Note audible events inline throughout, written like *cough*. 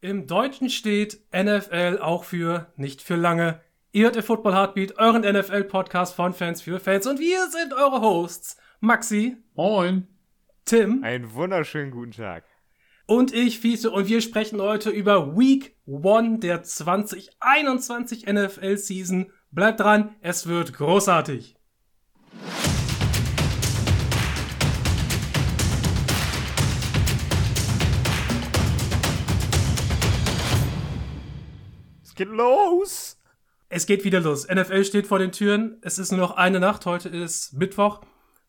Im Deutschen steht NFL auch für nicht für lange. Ihr hört der Football Heartbeat, euren NFL-Podcast von Fans für Fans. Und wir sind eure Hosts. Maxi. Moin. Tim. Einen wunderschönen guten Tag. Und ich, Fiese, und wir sprechen heute über Week 1 der 2021 NFL-Season. Bleibt dran, es wird großartig. Geht los! Es geht wieder los. NFL steht vor den Türen. Es ist nur noch eine Nacht. Heute ist Mittwoch.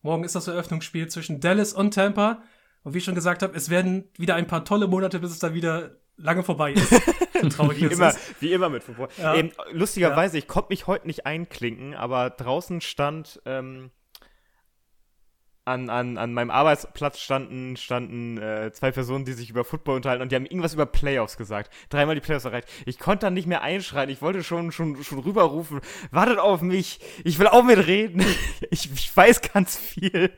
Morgen ist das Eröffnungsspiel zwischen Dallas und Tampa. Und wie ich schon gesagt habe, es werden wieder ein paar tolle Monate, bis es dann wieder lange vorbei ist. *laughs* Traurig wie, ist immer, wie immer mit Football. Ja. Ähm, lustigerweise, ja. ich konnte mich heute nicht einklinken, aber draußen stand ähm, an, an, an meinem Arbeitsplatz standen, standen äh, zwei Personen, die sich über Football unterhalten und die haben irgendwas über Playoffs gesagt. Dreimal die Playoffs erreicht. Ich konnte dann nicht mehr einschreien. Ich wollte schon, schon, schon rüberrufen. Wartet auf mich. Ich will auch mitreden. *laughs* ich, ich weiß ganz viel.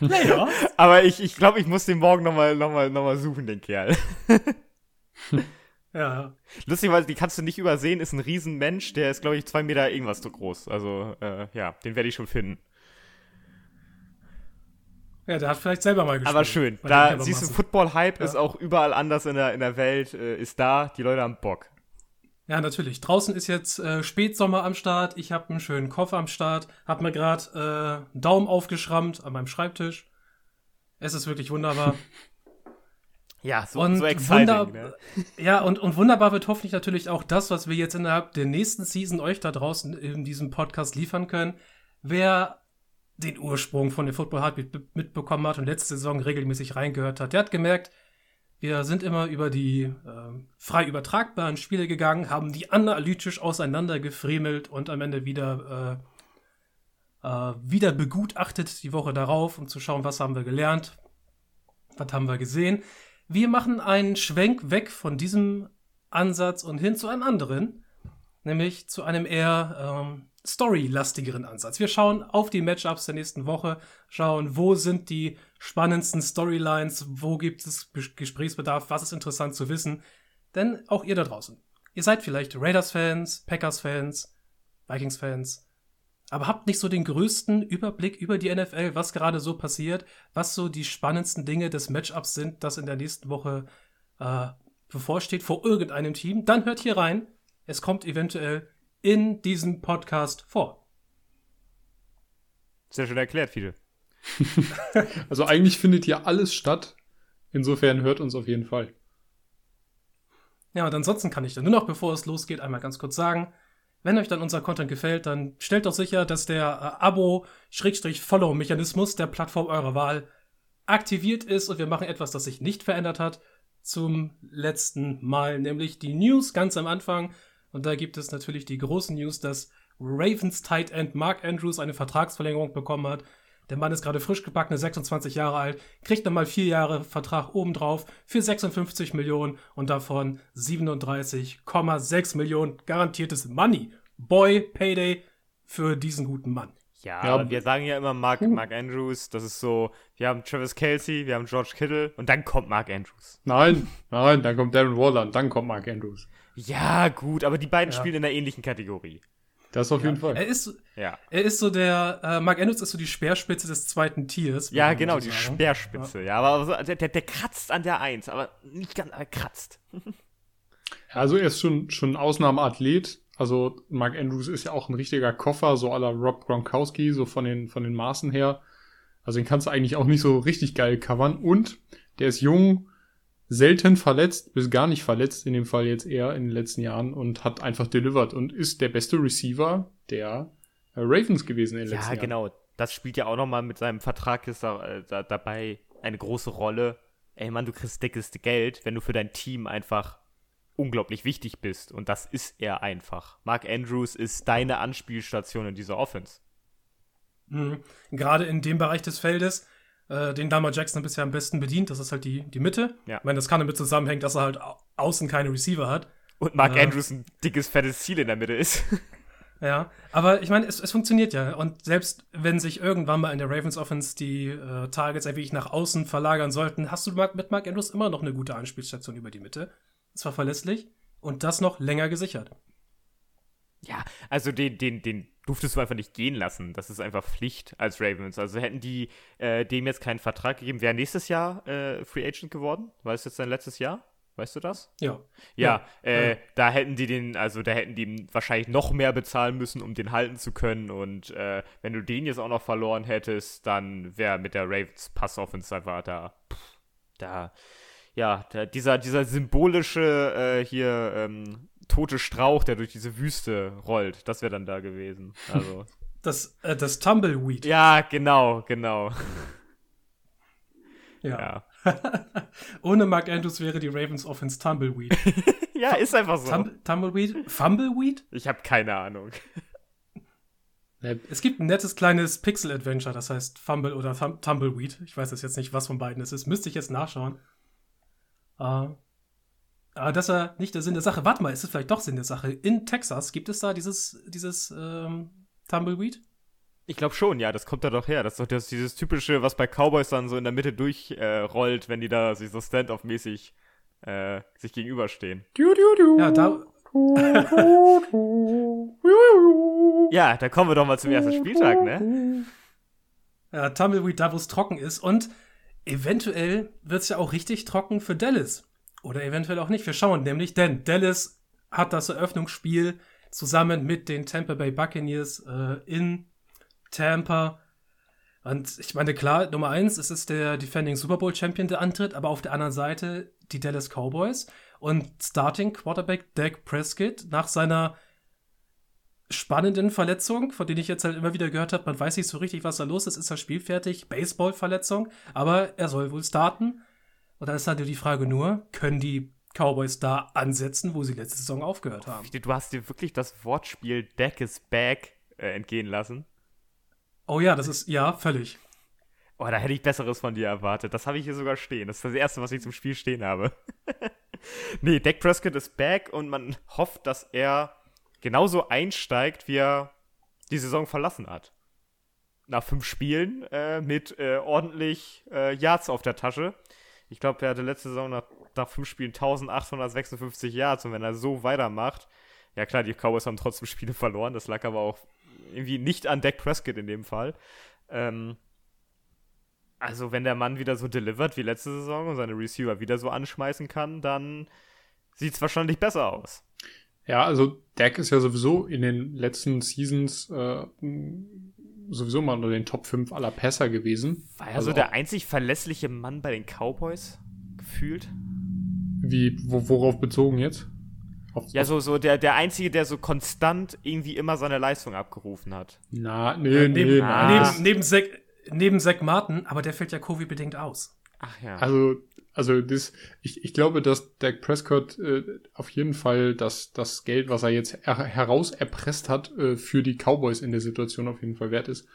Naja. *laughs* Aber ich, ich glaube, ich muss den morgen nochmal noch mal, noch mal suchen, den Kerl. ja. Lustigerweise, die kannst du nicht übersehen, ist ein Riesenmensch, der ist, glaube ich, zwei Meter irgendwas zu groß. Also, äh, ja, den werde ich schon finden. Ja, der hat vielleicht selber mal gespielt. Aber schön. Da siehst du, Football-Hype ja. ist auch überall anders in der, in der Welt, äh, ist da. Die Leute haben Bock. Ja, natürlich. Draußen ist jetzt äh, Spätsommer am Start. Ich habe einen schönen Koffer am Start. Hab mir gerade äh, Daumen aufgeschrammt an meinem Schreibtisch. Es ist wirklich wunderbar. *laughs* ja, so, und so exciting. Ne? Ja, und, und wunderbar wird hoffentlich natürlich auch das, was wir jetzt innerhalb der nächsten Season euch da draußen in diesem Podcast liefern können. Wer den Ursprung von dem Football Heartbeat mitbekommen hat und letzte Saison regelmäßig reingehört hat, der hat gemerkt, wir sind immer über die äh, frei übertragbaren Spiele gegangen, haben die analytisch auseinandergefriemelt und am Ende wieder, äh, äh, wieder begutachtet die Woche darauf, um zu schauen, was haben wir gelernt, was haben wir gesehen. Wir machen einen Schwenk weg von diesem Ansatz und hin zu einem anderen, nämlich zu einem eher ähm, storylastigeren Ansatz. Wir schauen auf die Matchups der nächsten Woche, schauen, wo sind die spannendsten Storylines, wo gibt es Gesprächsbedarf, was ist interessant zu wissen. Denn auch ihr da draußen, ihr seid vielleicht Raiders-Fans, Packers-Fans, Vikings-Fans, aber habt nicht so den größten Überblick über die NFL, was gerade so passiert, was so die spannendsten Dinge des Matchups sind, das in der nächsten Woche äh, bevorsteht vor irgendeinem Team, dann hört hier rein. Es kommt eventuell in diesem Podcast vor. Sehr schön erklärt, viele. *laughs* also eigentlich findet hier alles statt. Insofern hört uns auf jeden Fall. Ja, und ansonsten kann ich dann nur noch, bevor es losgeht, einmal ganz kurz sagen, wenn euch dann unser Content gefällt, dann stellt doch sicher, dass der äh, Abo-Follow-Mechanismus der Plattform eurer Wahl aktiviert ist und wir machen etwas, das sich nicht verändert hat zum letzten Mal, nämlich die News ganz am Anfang und da gibt es natürlich die großen News, dass Ravens Tight End Mark Andrews eine Vertragsverlängerung bekommen hat. Der Mann ist gerade frisch gebacken, 26 Jahre alt, kriegt nochmal vier Jahre Vertrag obendrauf für 56 Millionen und davon 37,6 Millionen garantiertes Money. Boy, Payday für diesen guten Mann. Ja, ja. wir sagen ja immer Mark, Mark Andrews, das ist so, wir haben Travis Kelsey, wir haben George Kittle und dann kommt Mark Andrews. Nein, nein, dann kommt Darren Waller und dann kommt Mark Andrews. Ja, gut, aber die beiden ja. spielen in einer ähnlichen Kategorie. Das auf jeden Fall. Er ist, ja. er ist so der, äh, Mark Andrews ist so die Speerspitze des zweiten Tiers. Ja, genau, die. Speerspitze. Ja, ja aber so, der, der, der, kratzt an der Eins, aber nicht ganz, er kratzt. *laughs* also er ist schon, schon ein Ausnahmeathlet. Also Mark Andrews ist ja auch ein richtiger Koffer, so aller Rob Gronkowski, so von den, von den Maßen her. Also den kannst du eigentlich auch nicht so richtig geil covern. Und der ist jung, selten verletzt, bis gar nicht verletzt, in dem Fall jetzt eher in den letzten Jahren und hat einfach delivered und ist der beste Receiver der äh, Ravens gewesen in den ja, letzten Jahren. Ja, genau. Das spielt ja auch nochmal mit seinem Vertrag ist da, äh, da, dabei eine große Rolle. Ey, Mann, du kriegst dickes Geld, wenn du für dein Team einfach unglaublich wichtig bist. Und das ist er einfach. Mark Andrews ist deine Anspielstation in dieser Offense. Mhm. Gerade in dem Bereich des Feldes äh, den Lamar Jackson bisher am besten bedient. Das ist halt die, die Mitte. Ja. Ich meine, das kann damit zusammenhängen, dass er halt außen keine Receiver hat. Und Mark äh, Andrews ein dickes, fettes Ziel in der Mitte ist. *laughs* Ja, aber ich meine, es, es funktioniert ja. Und selbst wenn sich irgendwann mal in der Ravens Offense die äh, Targets ein wenig nach außen verlagern sollten, hast du mit Mark Andrews immer noch eine gute Anspielstation über die Mitte. zwar verlässlich und das noch länger gesichert. Ja, also den, den, den durftest du einfach nicht gehen lassen. Das ist einfach Pflicht als Ravens. Also hätten die äh, dem jetzt keinen Vertrag gegeben, wäre nächstes Jahr äh, Free Agent geworden. War es jetzt sein letztes Jahr? Weißt du das? Ja. Ja, ja. Äh, ja. da hätten die den, also da hätten die ihm wahrscheinlich noch mehr bezahlen müssen, um den halten zu können. Und äh, wenn du den jetzt auch noch verloren hättest, dann wäre mit der Ravens Pass Offense einfach da, pff, da, ja, da, dieser, dieser symbolische äh, hier ähm, tote Strauch, der durch diese Wüste rollt, das wäre dann da gewesen. Also. *laughs* das, äh, das Tumbleweed. Ja, genau, genau. *laughs* ja. ja. *laughs* Ohne Mark Andrews wäre die Ravens Offense Tumbleweed. ja, ist einfach so. Tum Tumbleweed? Fumbleweed? Ich habe keine Ahnung. Es gibt ein nettes kleines Pixel-Adventure, das heißt Fumble oder Thum Tumbleweed. Ich weiß jetzt nicht, was von beiden es ist. Müsste ich jetzt nachschauen. Uh, aber das ist ja nicht der Sinn der Sache. Warte mal, ist es vielleicht doch Sinn der Sache? In Texas gibt es da dieses, dieses ähm, Tumbleweed? Ich glaube schon, ja, das kommt da doch her. Das ist doch das, dieses typische, was bei Cowboys dann so in der Mitte durchrollt, äh, wenn die da sich so Stand-off-mäßig äh, sich gegenüberstehen. Du, du, du. Ja, da. *laughs* ja, da kommen wir doch mal zum ersten Spieltag, ne? Ja, Tumbleweed da, wo es trocken ist. Und eventuell wird es ja auch richtig trocken für Dallas. Oder eventuell auch nicht. Wir schauen nämlich, denn Dallas hat das Eröffnungsspiel zusammen mit den Tampa Bay Buccaneers äh, in Tampa. Und ich meine, klar, Nummer eins, es ist der Defending Super Bowl Champion, der antritt, aber auf der anderen Seite die Dallas Cowboys und Starting Quarterback Dak Prescott nach seiner spannenden Verletzung, von denen ich jetzt halt immer wieder gehört habe, man weiß nicht so richtig, was da los ist, ist das Spiel fertig, Baseball-Verletzung, aber er soll wohl starten. Und dann ist halt die Frage nur, können die Cowboys da ansetzen, wo sie letzte Saison aufgehört haben? Du hast dir wirklich das Wortspiel Dak is back äh, entgehen lassen. Oh ja, das ist, ja, völlig. Oh, da hätte ich Besseres von dir erwartet. Das habe ich hier sogar stehen. Das ist das Erste, was ich zum Spiel stehen habe. *laughs* nee, Dak Prescott ist back und man hofft, dass er genauso einsteigt, wie er die Saison verlassen hat. Nach fünf Spielen äh, mit äh, ordentlich äh, Yards auf der Tasche. Ich glaube, er hatte letzte Saison nach, nach fünf Spielen 1856 Yards und wenn er so weitermacht, ja klar, die Cowboys haben trotzdem *laughs* Spiele verloren. Das lag aber auch irgendwie nicht an Dak Prescott in dem Fall. Ähm, also, wenn der Mann wieder so delivert wie letzte Saison und seine Receiver wieder so anschmeißen kann, dann sieht es wahrscheinlich besser aus. Ja, also Dak ist ja sowieso in den letzten Seasons äh, sowieso mal unter den Top 5 aller Pässer gewesen. War er also so der einzig verlässliche Mann bei den Cowboys gefühlt? Wie, wo, worauf bezogen jetzt? Auf, ja, so, so der, der Einzige, der so konstant irgendwie immer seine Leistung abgerufen hat. Na, nee, ja, neben, nee. Neben, neben, Zach, neben Zach Martin, aber der fällt ja Covid-bedingt aus. Ach ja. Also, also das, ich, ich glaube, dass Dak Prescott äh, auf jeden Fall das, das Geld, was er jetzt er, heraus erpresst hat, äh, für die Cowboys in der Situation auf jeden Fall wert ist.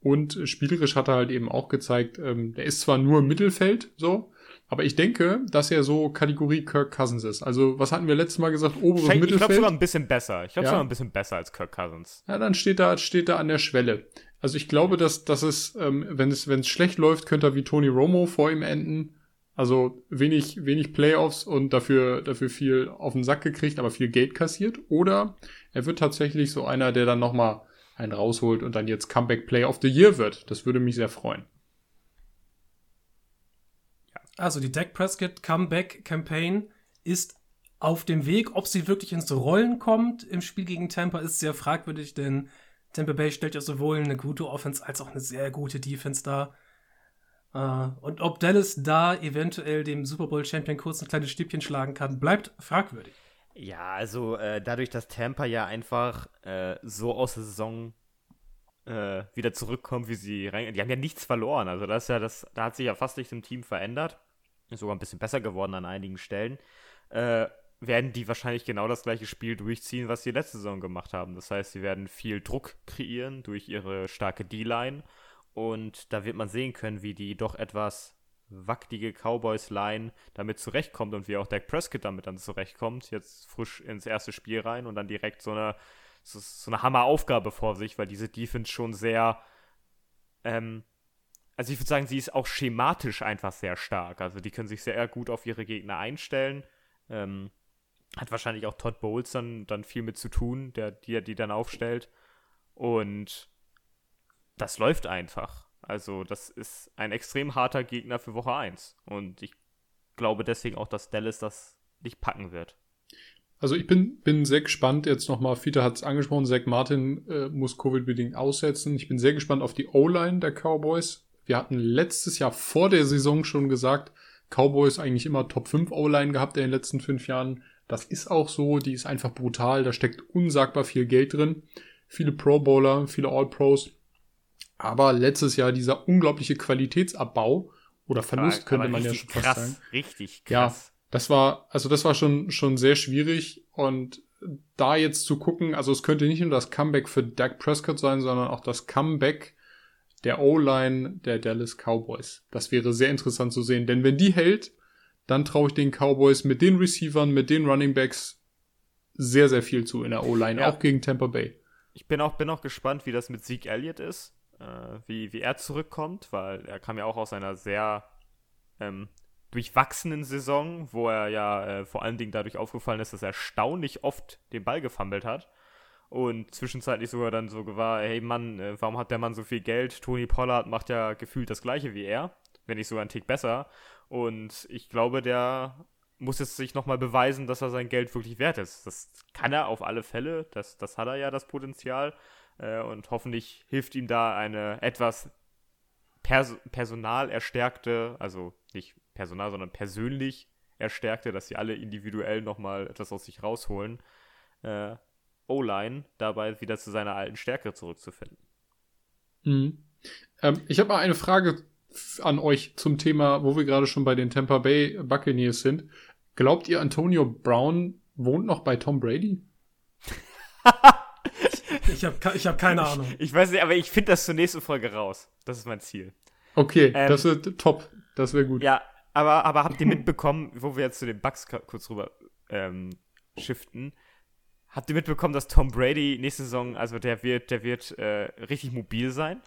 Und spielerisch hat er halt eben auch gezeigt, ähm, der ist zwar nur im Mittelfeld, so, aber ich denke, dass er so Kategorie Kirk Cousins ist. Also, was hatten wir letztes Mal gesagt? Oberes ich, Mittelfeld. Ich glaube sogar ein bisschen besser. Ich glaube ja. sogar ein bisschen besser als Kirk Cousins. Ja, dann steht da, steht da an der Schwelle. Also ich glaube, dass, dass es, ähm, wenn es, wenn es schlecht läuft, könnte er wie Tony Romo vor ihm enden. Also wenig, wenig Playoffs und dafür, dafür viel auf den Sack gekriegt, aber viel Geld kassiert. Oder er wird tatsächlich so einer, der dann nochmal einen rausholt und dann jetzt Comeback Player of the Year wird. Das würde mich sehr freuen. Also die Dak Prescott Comeback Campaign ist auf dem Weg. Ob sie wirklich ins Rollen kommt im Spiel gegen Tampa ist sehr fragwürdig, denn Tampa Bay stellt ja sowohl eine gute Offense als auch eine sehr gute Defense dar. Uh, und ob Dallas da eventuell dem Super Bowl Champion kurz ein kleines Stippchen schlagen kann, bleibt fragwürdig. Ja, also äh, dadurch, dass Tampa ja einfach äh, so aus der Saison äh, wieder zurückkommt, wie sie rein. Die haben ja nichts verloren. Also das ja das, da hat sich ja fast nichts im Team verändert. Ist sogar ein bisschen besser geworden an einigen Stellen. Äh, werden die wahrscheinlich genau das gleiche Spiel durchziehen, was sie letzte Saison gemacht haben. Das heißt, sie werden viel Druck kreieren durch ihre starke D-Line. Und da wird man sehen können, wie die doch etwas wacklige Cowboys-Line damit zurechtkommt und wie auch Dak Prescott damit dann zurechtkommt. Jetzt frisch ins erste Spiel rein und dann direkt so eine, so, so eine Hammeraufgabe vor sich, weil diese Defense schon sehr, ähm, also ich würde sagen, sie ist auch schematisch einfach sehr stark. Also die können sich sehr gut auf ihre Gegner einstellen. Ähm, hat wahrscheinlich auch Todd Bowles dann, dann viel mit zu tun, der, die die dann aufstellt. Und das läuft einfach. Also, das ist ein extrem harter Gegner für Woche 1. Und ich glaube deswegen auch, dass Dallas das nicht packen wird. Also ich bin, bin sehr gespannt, jetzt nochmal, Fita hat es angesprochen, Zach Martin äh, muss Covid-bedingt aussetzen. Ich bin sehr gespannt auf die O-Line der Cowboys. Wir hatten letztes Jahr vor der Saison schon gesagt, Cowboys eigentlich immer Top 5 O-Line gehabt in den letzten fünf Jahren. Das ist auch so, die ist einfach brutal, da steckt unsagbar viel Geld drin. Viele Pro Bowler, viele All-Pros. Aber letztes Jahr dieser unglaubliche Qualitätsabbau oder Verlust könnte man ja schon fast krass, sagen. Richtig krass. Ja, das war, also das war schon, schon sehr schwierig und da jetzt zu gucken, also es könnte nicht nur das Comeback für Dak Prescott sein, sondern auch das Comeback der O-Line der Dallas Cowboys. Das wäre sehr interessant zu sehen, denn wenn die hält, dann traue ich den Cowboys mit den Receivern, mit den Running Backs sehr, sehr viel zu in der O-Line, ja. auch gegen Tampa Bay. Ich bin auch, bin auch gespannt, wie das mit Zeke Elliott ist, äh, wie, wie er zurückkommt, weil er kam ja auch aus einer sehr ähm, durchwachsenen Saison, wo er ja äh, vor allen Dingen dadurch aufgefallen ist, dass er erstaunlich oft den Ball gefummelt hat. Und zwischenzeitlich sogar dann so war, hey Mann, äh, warum hat der Mann so viel Geld? Tony Pollard macht ja gefühlt das gleiche wie er, wenn nicht sogar einen Tick besser. Und ich glaube, der muss jetzt sich nochmal beweisen, dass er sein Geld wirklich wert ist. Das kann er auf alle Fälle, das, das hat er ja, das Potenzial. Äh, und hoffentlich hilft ihm da eine etwas pers personal erstärkte, also nicht Personal, sondern persönlich erstärkte, dass sie alle individuell nochmal etwas aus sich rausholen. Äh, O-Line dabei wieder zu seiner alten Stärke zurückzufinden. Mhm. Ähm, ich habe mal eine Frage an euch zum Thema, wo wir gerade schon bei den Tampa Bay Buccaneers sind. Glaubt ihr, Antonio Brown wohnt noch bei Tom Brady? *laughs* ich habe ich hab keine Ahnung. Ich, ich weiß nicht, aber ich finde das zur nächsten Folge raus. Das ist mein Ziel. Okay, ähm, das wird top. Das wäre gut. Ja, aber, aber habt ihr mitbekommen, *clears throat* wo wir jetzt zu den Bugs kurz rüber ähm, shiften, habt ihr mitbekommen, dass Tom Brady nächste Saison, also der wird, der wird äh, richtig mobil sein?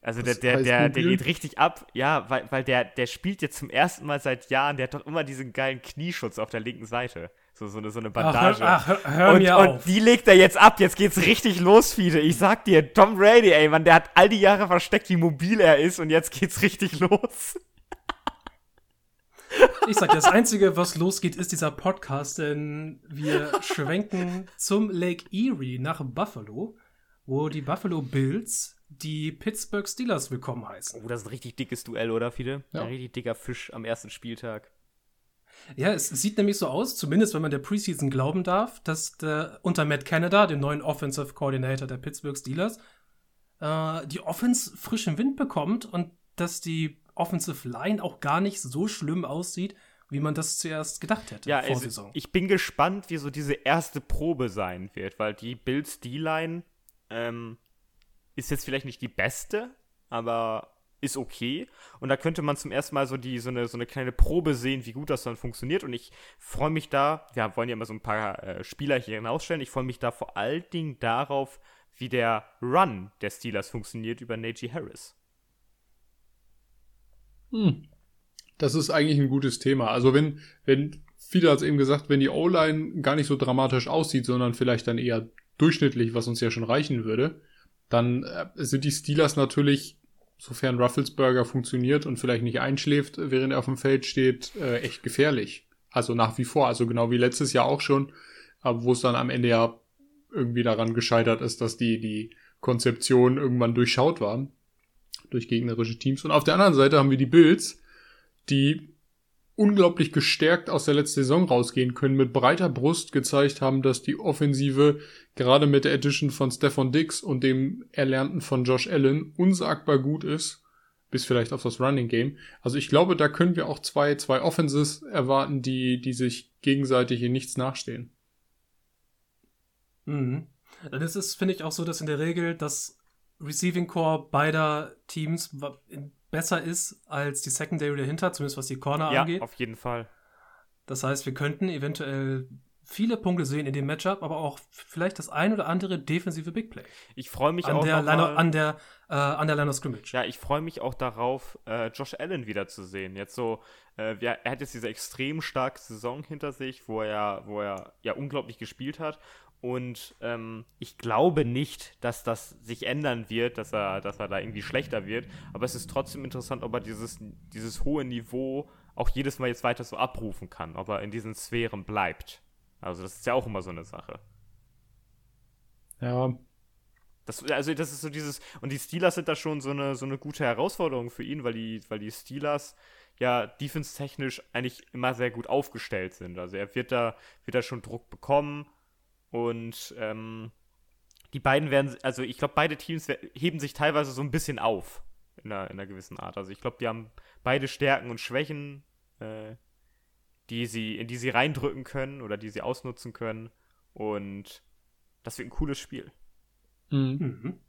Also der, der, der, der geht richtig ab, ja, weil, weil der, der spielt jetzt zum ersten Mal seit Jahren, der hat doch immer diesen geilen Knieschutz auf der linken Seite. So, so, eine, so eine Bandage. Ach, hör, hör und, mir und auf. die legt er jetzt ab, jetzt geht's richtig los, Fiede. Ich sag dir, Tom Brady, ey, Mann, der hat all die Jahre versteckt, wie mobil er ist und jetzt geht's richtig los. Ich sag, das Einzige, was losgeht, ist dieser Podcast, denn wir schwenken zum Lake Erie nach Buffalo, wo die Buffalo Bills die Pittsburgh Steelers willkommen heißen. Oh, das ist ein richtig dickes Duell, oder, Fide? Ja. Ein richtig dicker Fisch am ersten Spieltag. Ja, es sieht nämlich so aus, zumindest wenn man der Preseason glauben darf, dass der, unter Matt Canada, dem neuen Offensive Coordinator der Pittsburgh Steelers, äh, die Offense frischen Wind bekommt und dass die Offensive Line auch gar nicht so schlimm aussieht, wie man das zuerst gedacht hätte ja, vor Saison. Ich bin gespannt, wie so diese erste Probe sein wird, weil die Bills D-Line ähm, ist jetzt vielleicht nicht die beste, aber ist okay. Und da könnte man zum ersten Mal so, die, so, eine, so eine kleine Probe sehen, wie gut das dann funktioniert. Und ich freue mich da, wir wollen ja immer so ein paar äh, Spieler hier hinausstellen, ich freue mich da vor allen Dingen darauf, wie der Run der Steelers funktioniert über Najee Harris. Hm. Das ist eigentlich ein gutes Thema. Also wenn, wenn, viele hat es eben gesagt, wenn die O-Line gar nicht so dramatisch aussieht, sondern vielleicht dann eher durchschnittlich, was uns ja schon reichen würde, dann äh, sind die Steelers natürlich, sofern Rufflesburger funktioniert und vielleicht nicht einschläft, während er auf dem Feld steht, äh, echt gefährlich. Also nach wie vor, also genau wie letztes Jahr auch schon, aber wo es dann am Ende ja irgendwie daran gescheitert ist, dass die, die Konzeption irgendwann durchschaut war durch gegnerische Teams. Und auf der anderen Seite haben wir die Bills, die unglaublich gestärkt aus der letzten Saison rausgehen können, mit breiter Brust gezeigt haben, dass die Offensive gerade mit der Edition von Stefan Dix und dem Erlernten von Josh Allen unsagbar gut ist, bis vielleicht auf das Running Game. Also ich glaube, da können wir auch zwei, zwei Offenses erwarten, die, die sich gegenseitig in nichts nachstehen. Mhm. Dann ist es, finde ich, auch so, dass in der Regel das Receiving Core beider Teams besser ist als die Secondary dahinter, zumindest was die Corner ja, angeht. Ja, auf jeden Fall. Das heißt, wir könnten eventuell viele Punkte sehen in dem Matchup, aber auch vielleicht das ein oder andere defensive Big Play. Ich freue mich an auch der Line an der äh, an der Line of Scrimmage. Ja, ich freue mich auch darauf, äh, Josh Allen wiederzusehen. Jetzt so, äh, er hat jetzt diese extrem starke Saison hinter sich, wo er, wo er ja unglaublich gespielt hat. Und ähm, ich glaube nicht, dass das sich ändern wird, dass er, dass er da irgendwie schlechter wird. Aber es ist trotzdem interessant, ob er dieses, dieses hohe Niveau auch jedes Mal jetzt weiter so abrufen kann, ob er in diesen Sphären bleibt. Also das ist ja auch immer so eine Sache. Ja. Das, also das ist so dieses, und die Steelers sind da schon so eine, so eine gute Herausforderung für ihn, weil die, weil die Steelers ja defense-technisch eigentlich immer sehr gut aufgestellt sind. Also er wird da, wird da schon Druck bekommen und ähm, die beiden werden, also ich glaube, beide Teams heben sich teilweise so ein bisschen auf in einer, in einer gewissen Art. Also ich glaube, die haben beide Stärken und Schwächen, äh, die sie, in die sie reindrücken können oder die sie ausnutzen können. Und das wird ein cooles Spiel. Mhm. mhm.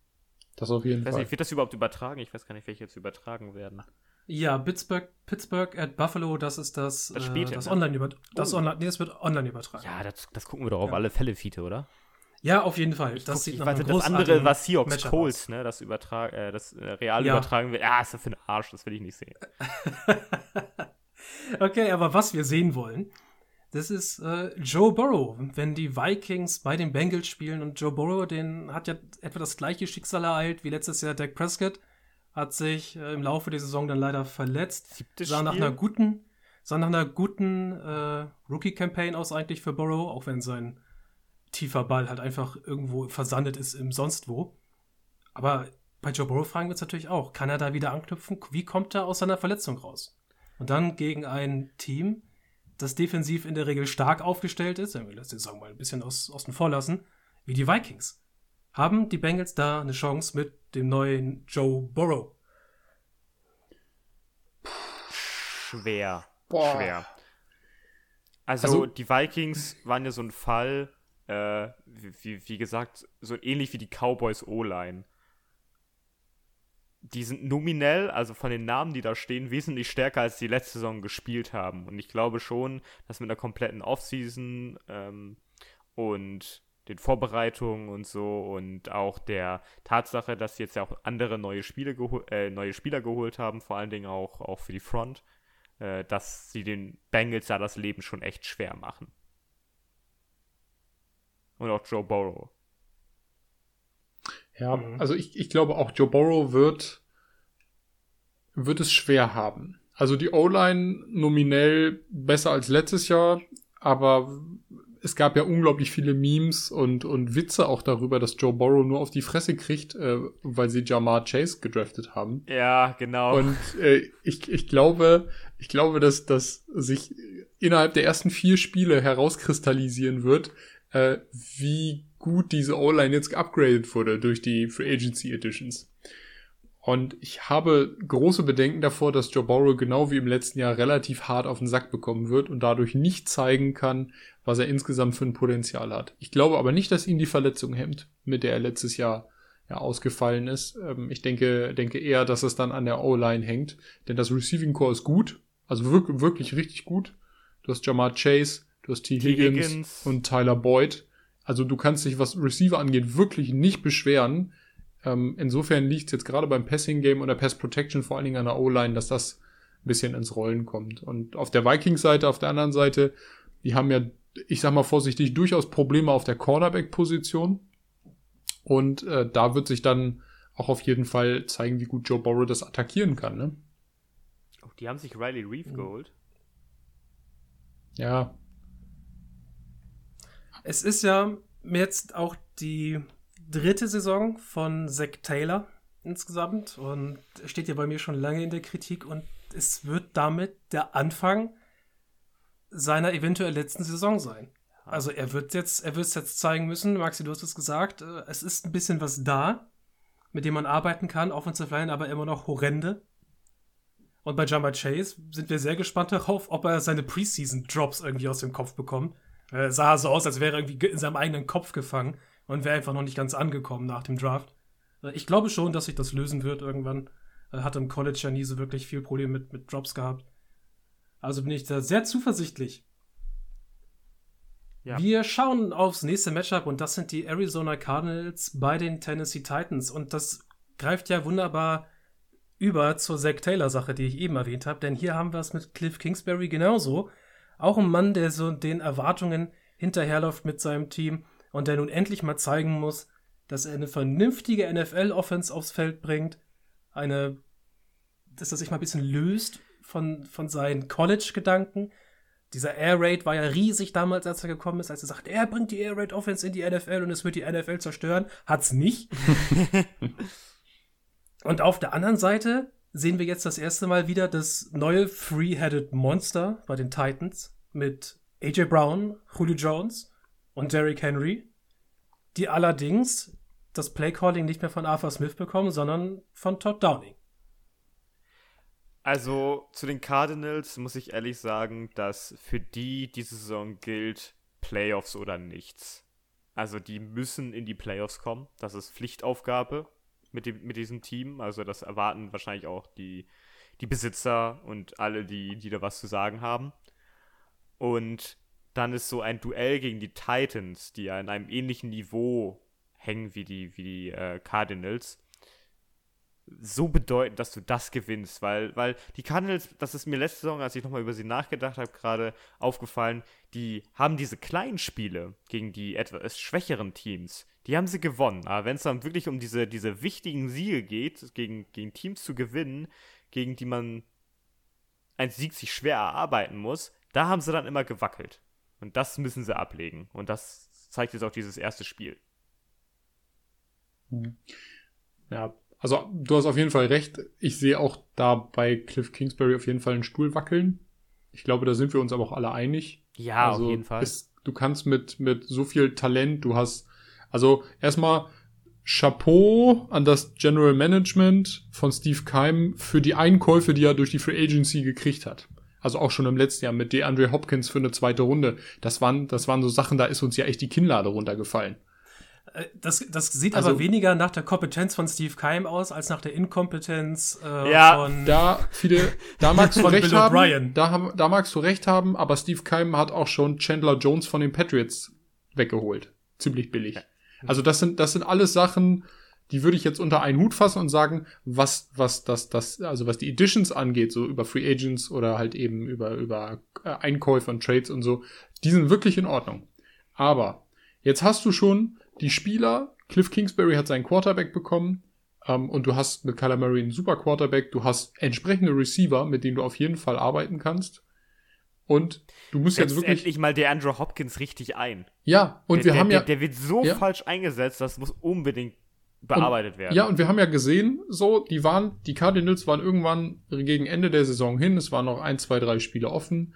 Das auf jeden ich weiß Fall. Nicht, wird das überhaupt übertragen? Ich weiß gar nicht, welche jetzt übertragen werden. Ja, Pittsburgh, Pittsburgh at Buffalo, das ist das, das, äh, das online über das oh. online, nee, das wird online übertragen. Ja, das, das gucken wir doch auf ja. alle Fälle, Fiete, oder? Ja, auf jeden Fall. Ich das guck, sieht ich nach weiß, das andere war Seahawks Colts, ne? Das übertrag, äh, das äh, real ja. übertragen wird. Ja, ist das für ein Arsch, das will ich nicht sehen. *laughs* okay, aber was wir sehen wollen, das ist äh, Joe Burrow. Wenn die Vikings bei den Bengals spielen und Joe Burrow, den hat ja etwa das gleiche Schicksal ereilt wie letztes Jahr Dak Prescott, hat sich äh, im Laufe der Saison dann leider verletzt. Siebtes sah nach Spiel? einer guten, sah nach einer guten äh, Rookie-Campaign aus eigentlich für Burrow, auch wenn sein tiefer Ball halt einfach irgendwo versandet ist im sonst wo. Aber bei Joe Burrow fragen wir uns natürlich auch, kann er da wieder anknüpfen? Wie kommt er aus seiner Verletzung raus? Und dann gegen ein Team, das defensiv in der Regel stark aufgestellt ist, wenn wir das jetzt sagen mal ein bisschen aus, außen vor lassen, wie die Vikings. Haben die Bengals da eine Chance mit dem neuen Joe Burrow? Schwer. Boah. Schwer. Also, also, die Vikings waren ja so ein Fall, äh, wie, wie gesagt, so ähnlich wie die Cowboys O-Line die sind nominell, also von den Namen, die da stehen, wesentlich stärker als die letzte Saison gespielt haben. Und ich glaube schon, dass mit einer kompletten Offseason ähm, und den Vorbereitungen und so und auch der Tatsache, dass sie jetzt ja auch andere neue, Spiele äh, neue Spieler geholt haben, vor allen Dingen auch, auch für die Front, äh, dass sie den Bengals da das Leben schon echt schwer machen. Und auch Joe Burrow. Ja, mhm. also ich, ich glaube auch Joe Burrow wird, wird es schwer haben. Also die O-Line nominell besser als letztes Jahr, aber es gab ja unglaublich viele Memes und, und Witze auch darüber, dass Joe Burrow nur auf die Fresse kriegt, äh, weil sie Jamar Chase gedraftet haben. Ja, genau. Und äh, ich, ich glaube, ich glaube, dass das sich innerhalb der ersten vier Spiele herauskristallisieren wird, äh, wie gut diese O-Line jetzt geupgradet wurde durch die Free Agency Editions. Und ich habe große Bedenken davor, dass Joe Burrow genau wie im letzten Jahr relativ hart auf den Sack bekommen wird und dadurch nicht zeigen kann, was er insgesamt für ein Potenzial hat. Ich glaube aber nicht, dass ihn die Verletzung hemmt, mit der er letztes Jahr ja, ausgefallen ist. Ähm, ich denke, denke eher, dass es dann an der O-Line hängt, denn das Receiving Core ist gut, also wirklich, wirklich richtig gut. Du hast Jamar Chase, du hast T. Higgins, Higgins und Tyler Boyd. Also du kannst dich, was Receiver angeht, wirklich nicht beschweren. Ähm, insofern liegt es jetzt gerade beim Passing Game und der Pass Protection vor allen Dingen an der O-Line, dass das ein bisschen ins Rollen kommt. Und auf der Vikings-Seite, auf der anderen Seite, die haben ja, ich sag mal vorsichtig, durchaus Probleme auf der Cornerback-Position. Und äh, da wird sich dann auch auf jeden Fall zeigen, wie gut Joe Burrow das attackieren kann. Ne? Oh, die haben sich Riley Reeve geholt. Ja, es ist ja jetzt auch die dritte Saison von Zack Taylor insgesamt und steht ja bei mir schon lange in der Kritik und es wird damit der Anfang seiner eventuell letzten Saison sein. Also er wird jetzt, er wird es jetzt zeigen müssen, Maxi, du hast es gesagt, äh, es ist ein bisschen was da, mit dem man arbeiten kann, Offensive Line aber immer noch horrende. Und bei Jamba Chase sind wir sehr gespannt darauf, ob er seine Preseason-Drops irgendwie aus dem Kopf bekommt. Er sah so aus, als wäre er irgendwie in seinem eigenen Kopf gefangen und wäre einfach noch nicht ganz angekommen nach dem Draft. Äh, ich glaube schon, dass sich das lösen wird irgendwann. Er hat im College ja nie so wirklich viel Probleme mit, mit Drops gehabt. Also bin ich da sehr zuversichtlich. Ja. Wir schauen aufs nächste Matchup und das sind die Arizona Cardinals bei den Tennessee Titans. Und das greift ja wunderbar über zur Zach Taylor-Sache, die ich eben erwähnt habe, denn hier haben wir es mit Cliff Kingsbury genauso. Auch ein Mann, der so den Erwartungen hinterherläuft mit seinem Team und der nun endlich mal zeigen muss, dass er eine vernünftige NFL-Offense aufs Feld bringt, eine, dass er sich mal ein bisschen löst von, von seinen College-Gedanken. Dieser Air Raid war ja riesig damals, als er gekommen ist, als er sagt, er bringt die Air Raid Offense in die NFL und es wird die NFL zerstören. Hat's nicht. *laughs* und auf der anderen Seite sehen wir jetzt das erste Mal wieder das neue Free-Headed Monster bei den Titans mit AJ Brown, Julio Jones und Derrick Henry, die allerdings das Playcalling nicht mehr von Arthur Smith bekommen, sondern von Todd Downing. Also zu den Cardinals muss ich ehrlich sagen, dass für die diese Saison gilt Playoffs oder nichts. Also die müssen in die Playoffs kommen. Das ist Pflichtaufgabe mit, dem, mit diesem Team. Also das erwarten wahrscheinlich auch die, die Besitzer und alle, die, die da was zu sagen haben. Und dann ist so ein Duell gegen die Titans, die ja in einem ähnlichen Niveau hängen wie die, wie die äh, Cardinals so bedeutend, dass du das gewinnst, weil, weil die Cardinals, das ist mir letzte Saison, als ich nochmal über sie nachgedacht habe, gerade aufgefallen, die haben diese kleinen Spiele gegen die etwas schwächeren Teams, die haben sie gewonnen. Aber wenn es dann wirklich um diese, diese wichtigen Siege geht, gegen, gegen Teams zu gewinnen, gegen die man ein Sieg sich schwer erarbeiten muss, da haben sie dann immer gewackelt. Und das müssen sie ablegen. Und das zeigt jetzt auch dieses erste Spiel. Ja, also du hast auf jeden Fall recht. Ich sehe auch da bei Cliff Kingsbury auf jeden Fall einen Stuhl wackeln. Ich glaube, da sind wir uns aber auch alle einig. Ja, also auf jeden Fall. Ist, du kannst mit, mit so viel Talent, du hast, also erstmal Chapeau an das General Management von Steve Keim für die Einkäufe, die er durch die Free Agency gekriegt hat. Also auch schon im letzten Jahr mit DeAndre Hopkins für eine zweite Runde. Das waren, das waren so Sachen, da ist uns ja echt die Kinnlade runtergefallen. Äh, das, das sieht also, aber weniger nach der Kompetenz von Steve Keim aus, als nach der Inkompetenz äh, ja, von. Da, viele, da *laughs* magst du recht haben. Da, da magst du recht haben, aber Steve Keim hat auch schon Chandler Jones von den Patriots weggeholt. Ziemlich billig. Also das sind, das sind alles Sachen, die würde ich jetzt unter einen Hut fassen und sagen, was, was das, das, also was die Editions angeht, so über Free Agents oder halt eben über, über äh, Einkäufe und Trades und so, die sind wirklich in Ordnung. Aber jetzt hast du schon die Spieler, Cliff Kingsbury hat seinen Quarterback bekommen, ähm, und du hast mit Kyler Murray einen super Quarterback, du hast entsprechende Receiver, mit denen du auf jeden Fall arbeiten kannst. Und du musst jetzt, jetzt wirklich. endlich mal der Andrew Hopkins richtig ein. Ja, und der, wir der, haben ja. Der, der wird so ja. falsch eingesetzt, das muss unbedingt bearbeitet und, werden. Ja, und wir haben ja gesehen, so, die waren, die Cardinals waren irgendwann gegen Ende der Saison hin, es waren noch ein, zwei, drei Spiele offen.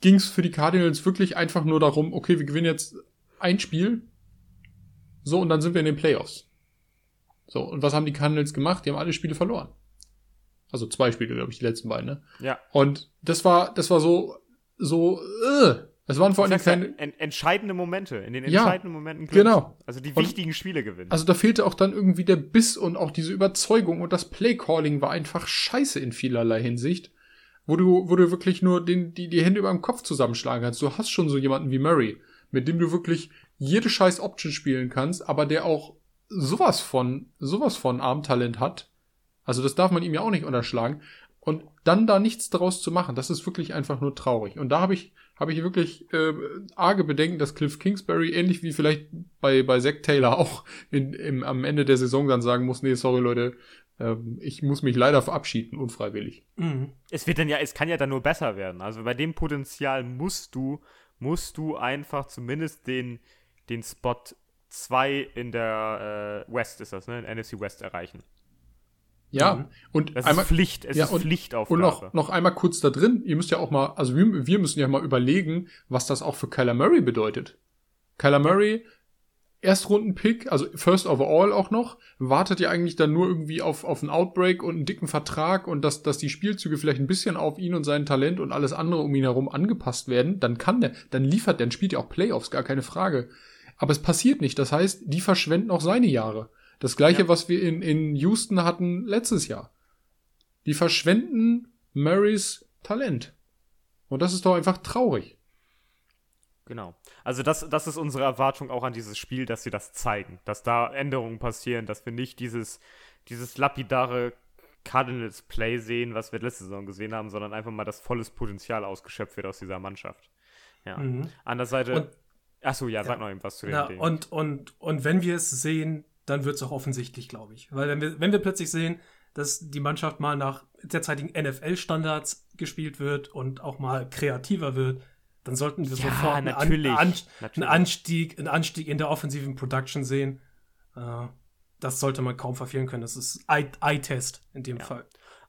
Ging es für die Cardinals wirklich einfach nur darum, okay, wir gewinnen jetzt ein Spiel so, und dann sind wir in den Playoffs. So, und was haben die Cardinals gemacht? Die haben alle Spiele verloren. Also zwei Spiele, glaube ich, die letzten beiden, ne? Ja. Und das war, das war so, so, äh, es waren vor allem keine en entscheidende Momente, in den ja, entscheidenden Momenten. Genau. Also die wichtigen und, Spiele gewinnen. Also da fehlte auch dann irgendwie der Biss und auch diese Überzeugung und das Playcalling war einfach scheiße in vielerlei Hinsicht, wo du, wo du wirklich nur den, die, die Hände über dem Kopf zusammenschlagen kannst. Du hast schon so jemanden wie Murray, mit dem du wirklich jede scheiß Option spielen kannst, aber der auch sowas von, sowas von Armtalent hat. Also das darf man ihm ja auch nicht unterschlagen. Und dann da nichts daraus zu machen, das ist wirklich einfach nur traurig. Und da habe ich, habe ich wirklich äh, arge Bedenken, dass Cliff Kingsbury, ähnlich wie vielleicht bei, bei Zack Taylor *laughs* auch in, im, am Ende der Saison dann sagen muss, nee, sorry Leute, äh, ich muss mich leider verabschieden, unfreiwillig. Mhm. Es wird dann ja, es kann ja dann nur besser werden. Also bei dem Potenzial musst du, musst du einfach zumindest den, den Spot 2 in der äh, West ist das, ne? In NFC West erreichen. Ja, mhm. und das einmal, ist Pflicht, es ja, ist und, Pflichtaufgabe. Und noch, noch einmal kurz da drin, ihr müsst ja auch mal, also wir, wir müssen ja mal überlegen, was das auch für Kyler Murray bedeutet. Kyler Murray Erstrunden-Pick, also First Overall auch noch, wartet ja eigentlich dann nur irgendwie auf, auf einen Outbreak und einen dicken Vertrag und dass, dass die Spielzüge vielleicht ein bisschen auf ihn und sein Talent und alles andere um ihn herum angepasst werden, dann kann der, dann liefert der, dann spielt er auch Playoffs, gar keine Frage. Aber es passiert nicht. Das heißt, die verschwenden auch seine Jahre. Das gleiche, ja. was wir in, in Houston hatten letztes Jahr. Die verschwenden Murrays Talent. Und das ist doch einfach traurig. Genau. Also das, das ist unsere Erwartung auch an dieses Spiel, dass sie das zeigen, dass da Änderungen passieren, dass wir nicht dieses, dieses lapidare Cardinals Play sehen, was wir letzte Saison gesehen haben, sondern einfach mal das volles Potenzial ausgeschöpft wird aus dieser Mannschaft. Ja. Mhm. An der Seite. achso, ja, sag ja. noch irgendwas zu dem ja, Ding. Und, und, und wenn wir es sehen, dann wird es auch offensichtlich, glaube ich. Weil wenn wir, wenn wir plötzlich sehen, dass die Mannschaft mal nach derzeitigen NFL-Standards gespielt wird und auch mal kreativer wird, dann sollten wir ja, sofort einen, An An einen, Anstieg, einen Anstieg in der offensiven Production sehen. Äh, das sollte man kaum verfehlen können. Das ist Eye-Test in dem ja. Fall.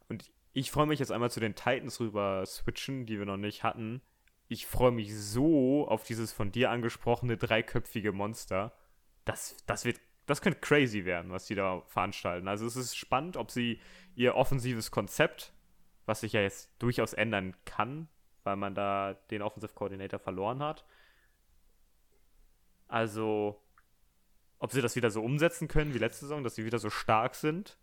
Und ich freue mich jetzt einmal zu den Titans rüber switchen, die wir noch nicht hatten. Ich freue mich so auf dieses von dir angesprochene dreiköpfige Monster. Das, das wird, das könnte crazy werden, was die da veranstalten. Also es ist spannend, ob sie ihr offensives Konzept, was sich ja jetzt durchaus ändern kann, weil man da den Offensive Coordinator verloren hat. Also ob sie das wieder so umsetzen können wie letzte Saison, dass sie wieder so stark sind.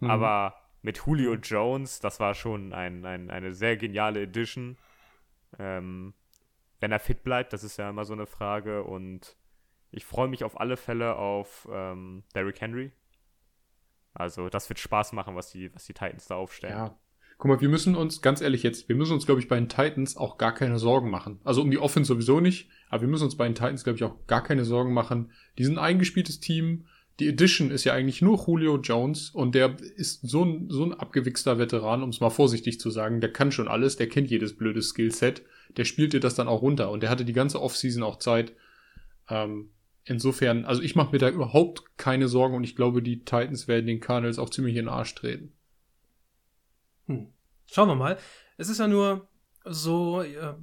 Mhm. Aber mit Julio Jones, das war schon ein, ein, eine sehr geniale Edition. Ähm, wenn er fit bleibt, das ist ja immer so eine Frage. Und ich freue mich auf alle Fälle auf ähm, Derrick Henry. Also das wird Spaß machen, was die, was die Titans da aufstellen. Ja, Guck mal, wir müssen uns, ganz ehrlich jetzt, wir müssen uns, glaube ich, bei den Titans auch gar keine Sorgen machen. Also um die Offense sowieso nicht, aber wir müssen uns bei den Titans, glaube ich, auch gar keine Sorgen machen. Die sind ein eingespieltes Team. Die Edition ist ja eigentlich nur Julio Jones und der ist so ein, so ein abgewichster Veteran, um es mal vorsichtig zu sagen. Der kann schon alles, der kennt jedes blöde Skillset. Der spielt dir das dann auch runter und der hatte die ganze Offseason auch Zeit. Ähm, insofern, also ich mache mir da überhaupt keine Sorgen und ich glaube, die Titans werden den Cardinals auch ziemlich in den Arsch treten. Hm. Schauen wir mal. Es ist ja nur so äh,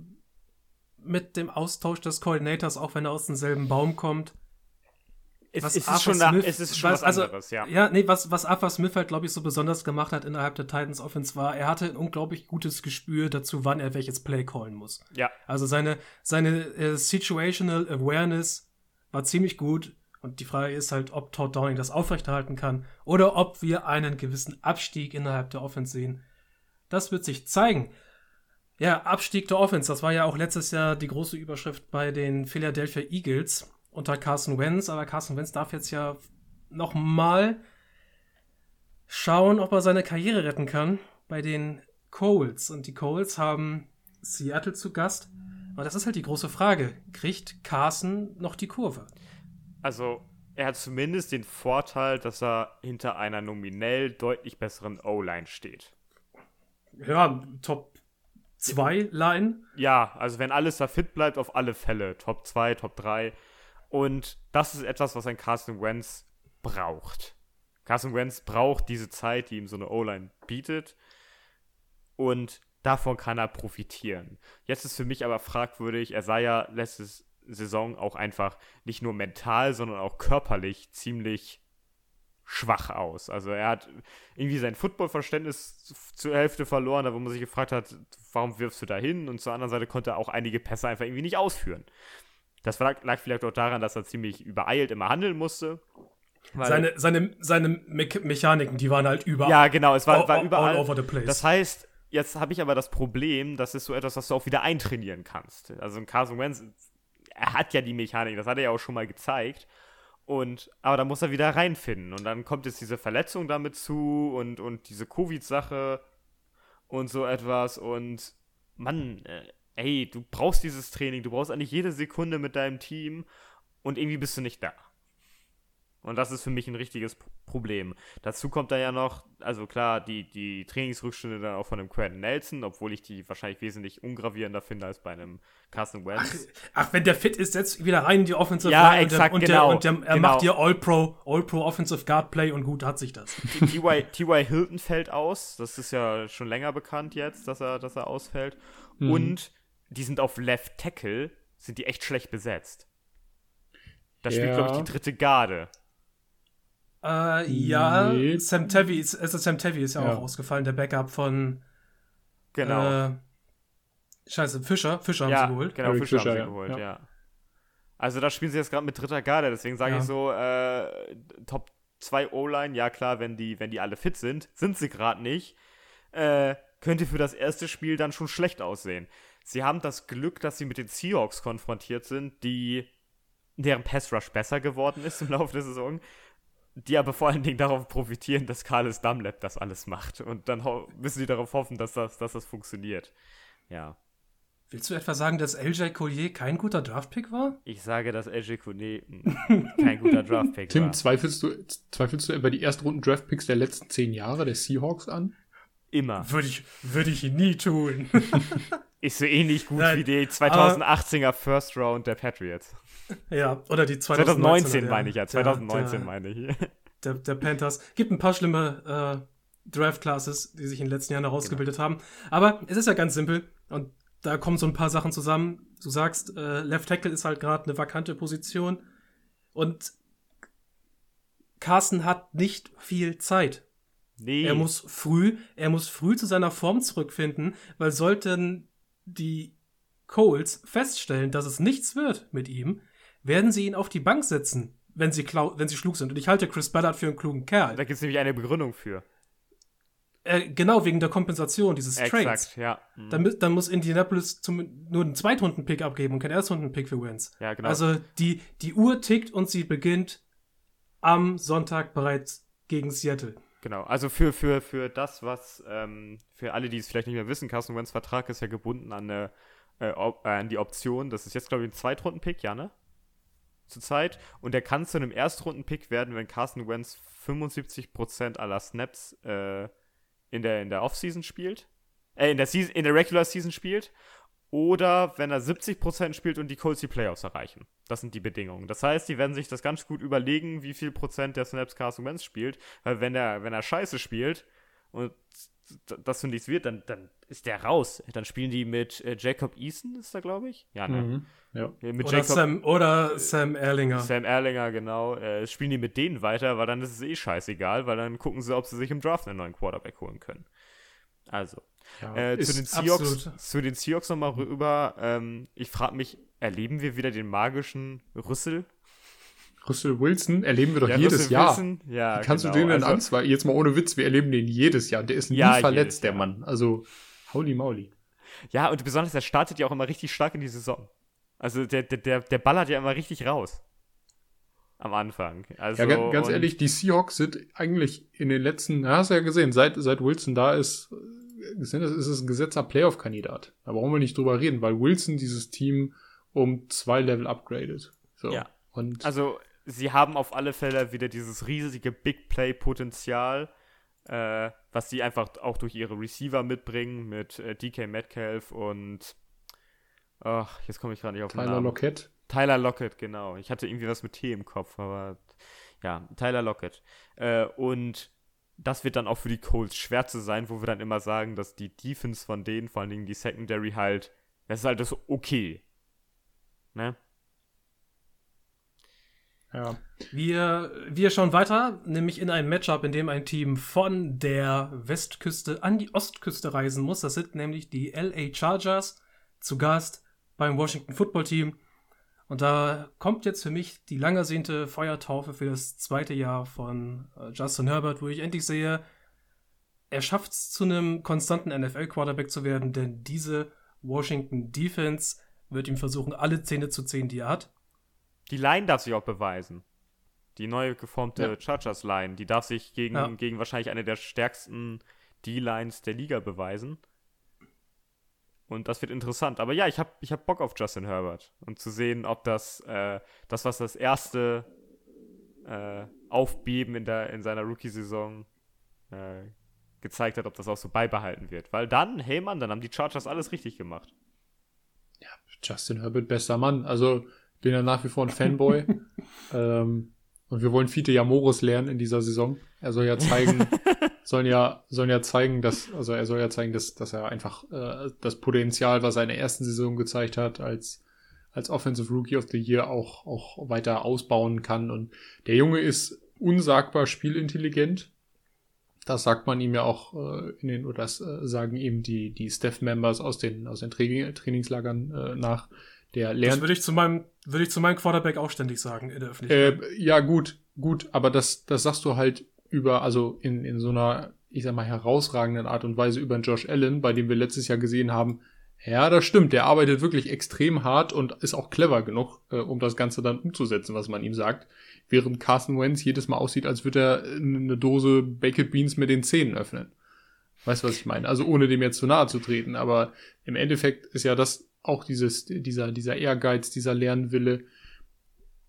mit dem Austausch des Coordinators, auch wenn er aus demselben Baum kommt. Es, was es, ist, schon da, es ist schon was, was anderes, ja. Ja, nee, was, was Arthur Smith halt, glaube ich, so besonders gemacht hat innerhalb der Titans Offense war, er hatte ein unglaublich gutes Gespür dazu, wann er welches Play callen muss. Ja. Also seine, seine äh, Situational Awareness war ziemlich gut. Und die Frage ist halt, ob Todd Downing das aufrechterhalten kann oder ob wir einen gewissen Abstieg innerhalb der Offense sehen. Das wird sich zeigen. Ja, Abstieg der Offense, das war ja auch letztes Jahr die große Überschrift bei den Philadelphia Eagles unter Carson Wentz, aber Carson Wentz darf jetzt ja nochmal schauen, ob er seine Karriere retten kann bei den Coles. Und die Coles haben Seattle zu Gast. Aber das ist halt die große Frage. Kriegt Carson noch die Kurve? Also, er hat zumindest den Vorteil, dass er hinter einer nominell deutlich besseren O-Line steht ja, Top 2 Line. Ja, also wenn alles da fit bleibt, auf alle Fälle. Top 2, Top 3. Und das ist etwas, was ein Carson Wentz braucht. Carson Wentz braucht diese Zeit, die ihm so eine O-Line bietet. Und davon kann er profitieren. Jetzt ist für mich aber fragwürdig, er sei ja letzte Saison auch einfach nicht nur mental, sondern auch körperlich ziemlich schwach aus. Also er hat irgendwie sein Footballverständnis zur Hälfte verloren, da wo man sich gefragt hat, warum wirfst du da hin? Und zur anderen Seite konnte er auch einige Pässe einfach irgendwie nicht ausführen. Das lag, lag vielleicht auch daran, dass er ziemlich übereilt immer handeln musste. Seine, seine, seine Me Mechaniken, die waren halt überall. Ja, genau, es war, war überall. All over the place. Das heißt, jetzt habe ich aber das Problem, das ist so etwas, was du auch wieder eintrainieren kannst. Also ein Carson Wentz, er hat ja die Mechanik, das hat er ja auch schon mal gezeigt. Und, aber da muss er wieder reinfinden. Und dann kommt jetzt diese Verletzung damit zu und, und diese Covid-Sache und so etwas. Und Mann, äh, ey, du brauchst dieses Training, du brauchst eigentlich jede Sekunde mit deinem Team und irgendwie bist du nicht da. Und das ist für mich ein richtiges Problem. Dazu kommt da ja noch, also klar, die, die Trainingsrückstunde dann auch von einem Quentin Nelson, obwohl ich die wahrscheinlich wesentlich ungravierender finde als bei einem Carson Wentz. Ach, ach wenn der fit ist, setzt wieder rein in die Offensive ja, Line exakt, und, der, genau, und, der, und der, er genau. macht dir All-Pro All -Pro Offensive Guard Play und gut hat sich das. *laughs* T.Y. Hilton fällt aus, das ist ja schon länger bekannt jetzt, dass er, dass er ausfällt. Mhm. Und die sind auf Left Tackle, sind die echt schlecht besetzt. Da spielt, ja. glaube ich, die dritte Garde. Äh, ja, nee. Sam Tevy ist, also Sam Tevy ist ja, ja, auch ausgefallen, der Backup von. Genau. Äh, scheiße, Fischer. Fischer ja, haben sie geholt. Genau, Fischer, Fischer, haben sie geholt, ja. ja. Also da spielen sie jetzt gerade mit dritter Garde, deswegen sage ich so, äh, Top 2 O-Line, ja klar, wenn die, wenn die alle fit sind, sind sie gerade nicht. Äh, könnte für das erste Spiel dann schon schlecht aussehen. sie haben das Glück, dass sie mit den Seahawks konfrontiert sind, die deren Pass Rush besser geworden ist im Laufe der Saison, die aber vor allen Dingen darauf profitieren, dass Carlos Dunlap das alles macht. Und dann müssen sie darauf hoffen, dass das, dass das funktioniert. Ja. Willst du etwa sagen, dass LJ Collier kein guter Draftpick war? Ich sage, dass LJ Collier *laughs* kein guter Draftpick Tim, war. Tim, zweifelst du, zweifelst du etwa die erstrunden Draftpicks der letzten zehn Jahre der Seahawks an? Immer. Würde ich, würde ich nie tun. *laughs* Ist so ähnlich gut Nein, wie die 2018er First Round der Patriots. Ja, oder die 2019 meine ich ja, 2019 der, der, meine ich. Der, der Panthers. Gibt ein paar schlimme äh, Draft Classes, die sich in den letzten Jahren herausgebildet genau. haben. Aber es ist ja ganz simpel und da kommen so ein paar Sachen zusammen. Du sagst, äh, Left Tackle ist halt gerade eine vakante Position und Carsten hat nicht viel Zeit. Nee. Er muss früh, er muss früh zu seiner Form zurückfinden, weil sollten die Coles feststellen, dass es nichts wird mit ihm, werden sie ihn auf die Bank setzen, wenn sie, wenn sie schlug sind. Und ich halte Chris Ballard für einen klugen Kerl. Da gibt es nämlich eine Begründung für. Äh, genau, wegen der Kompensation dieses Exakt, Trades. ja. Mhm. Dann, dann, muss Indianapolis zum, nur einen Zweitrunden-Pick abgeben und keinen Erstrunden-Pick für Wins. Ja, genau. Also die, die Uhr tickt und sie beginnt am Sonntag bereits gegen Seattle. Genau, also für, für, für das, was, ähm, für alle, die es vielleicht nicht mehr wissen, Carson Wentz Vertrag ist ja gebunden an, eine, äh, äh, an die Option, das ist jetzt, glaube ich, ein Zweitrunden-Pick, ja, ne? Zurzeit. Und der kann zu einem Erstrunden-Pick werden, wenn Carson Wentz 75% aller Snaps äh, in der, in der Offseason spielt. Äh, in der, Season, in der Regular Season spielt oder wenn er 70% spielt und die Colts die Playoffs erreichen. Das sind die Bedingungen. Das heißt, die werden sich das ganz gut überlegen, wie viel Prozent der Snaps Carson Wentz spielt, weil wenn er, wenn er scheiße spielt und das für nichts wird, dann, dann ist der raus. Dann spielen die mit äh, Jacob Eason, ist da, glaube ich? Ja, ne? Mhm, ja. Mit oder, Jacob, Sam, oder Sam Erlinger. Sam Erlinger, genau. Äh, spielen die mit denen weiter, weil dann ist es eh scheißegal, weil dann gucken sie, ob sie sich im Draft einen neuen Quarterback holen können. Also, ja, äh, zu, den Seahawks, zu den Seahawks nochmal rüber. Ähm, ich frage mich, erleben wir wieder den magischen Rüssel? Russell Wilson erleben wir doch ja, jedes Russell Jahr. Wilson, ja, Wie kannst genau. du den denn also, anzweifeln? Jetzt mal ohne Witz, wir erleben den jedes Jahr. Der ist nie ja, verletzt, der Mann. Also, holy moly. Ja, und besonders, er startet ja auch immer richtig stark in die Saison. Also, der, der, der ballert ja immer richtig raus. Am Anfang. Also, ja, ganz, ganz ehrlich, die Seahawks sind eigentlich in den letzten, hast du ja gesehen, seit, seit Wilson da ist, sind es, ist es ein gesetzter Playoff-Kandidat. Da brauchen wir nicht drüber reden, weil Wilson dieses Team um zwei Level upgradet. So. Ja. Und also, sie haben auf alle Fälle wieder dieses riesige Big Play-Potenzial, äh, was sie einfach auch durch ihre Receiver mitbringen, mit äh, DK Metcalf und ach, jetzt komme ich gerade nicht auf den Tyler Namen. Lockett. Tyler Lockett, genau. Ich hatte irgendwie was mit T im Kopf, aber ja, Tyler Lockett. Äh, und das wird dann auch für die Colts schwer zu sein, wo wir dann immer sagen, dass die Defense von denen, vor allen Dingen die Secondary halt, das ist halt das okay. Ne? Ja. Wir, wir schauen weiter, nämlich in ein Matchup, in dem ein Team von der Westküste an die Ostküste reisen muss. Das sind nämlich die LA Chargers zu Gast beim Washington Football Team. Und da kommt jetzt für mich die lang ersehnte Feuertaufe für das zweite Jahr von äh, Justin Herbert, wo ich endlich sehe, er schafft es zu einem konstanten NFL-Quarterback zu werden, denn diese Washington Defense wird ihm versuchen, alle Zähne zu ziehen, die er hat. Die Line darf sich auch beweisen. Die neu geformte ja. Chargers-Line, die darf sich gegen, ja. gegen wahrscheinlich eine der stärksten D-Lines der Liga beweisen. Und das wird interessant. Aber ja, ich habe ich hab Bock auf Justin Herbert. Und zu sehen, ob das, äh, das was das erste äh, Aufbeben in, der, in seiner Rookie-Saison äh, gezeigt hat, ob das auch so beibehalten wird. Weil dann, hey Mann, dann haben die Chargers alles richtig gemacht. Ja, Justin Herbert, bester Mann. Also, bin ja nach wie vor ein Fanboy. *laughs* ähm, und wir wollen Fiete Jamoris lernen in dieser Saison. Er soll ja zeigen, *laughs* sollen ja, sollen ja zeigen, dass, also er soll ja zeigen, dass, dass er einfach äh, das Potenzial, was er in der ersten Saison gezeigt hat, als, als Offensive Rookie of the Year auch, auch weiter ausbauen kann. Und der Junge ist unsagbar spielintelligent. Das sagt man ihm ja auch äh, in den, oder das äh, sagen ihm die, die Staff-Members aus den, aus den Training, Trainingslagern äh, nach. Der lernt. Das würde ich zu meinem, würde ich zu meinem Quarterback auch ständig sagen in der Öffentlichkeit. Äh, ja, gut, gut, aber das, das sagst du halt über, also in, in so einer, ich sag mal, herausragenden Art und Weise über Josh Allen, bei dem wir letztes Jahr gesehen haben, Ja, das stimmt. Der arbeitet wirklich extrem hart und ist auch clever genug, äh, um das Ganze dann umzusetzen, was man ihm sagt. Während Carson Wentz jedes Mal aussieht, als würde er eine Dose Baked Beans mit den Zähnen öffnen. Weißt du, was ich meine? Also ohne dem jetzt zu nahe zu treten. Aber im Endeffekt ist ja das auch dieses, dieser, dieser Ehrgeiz, dieser Lernwille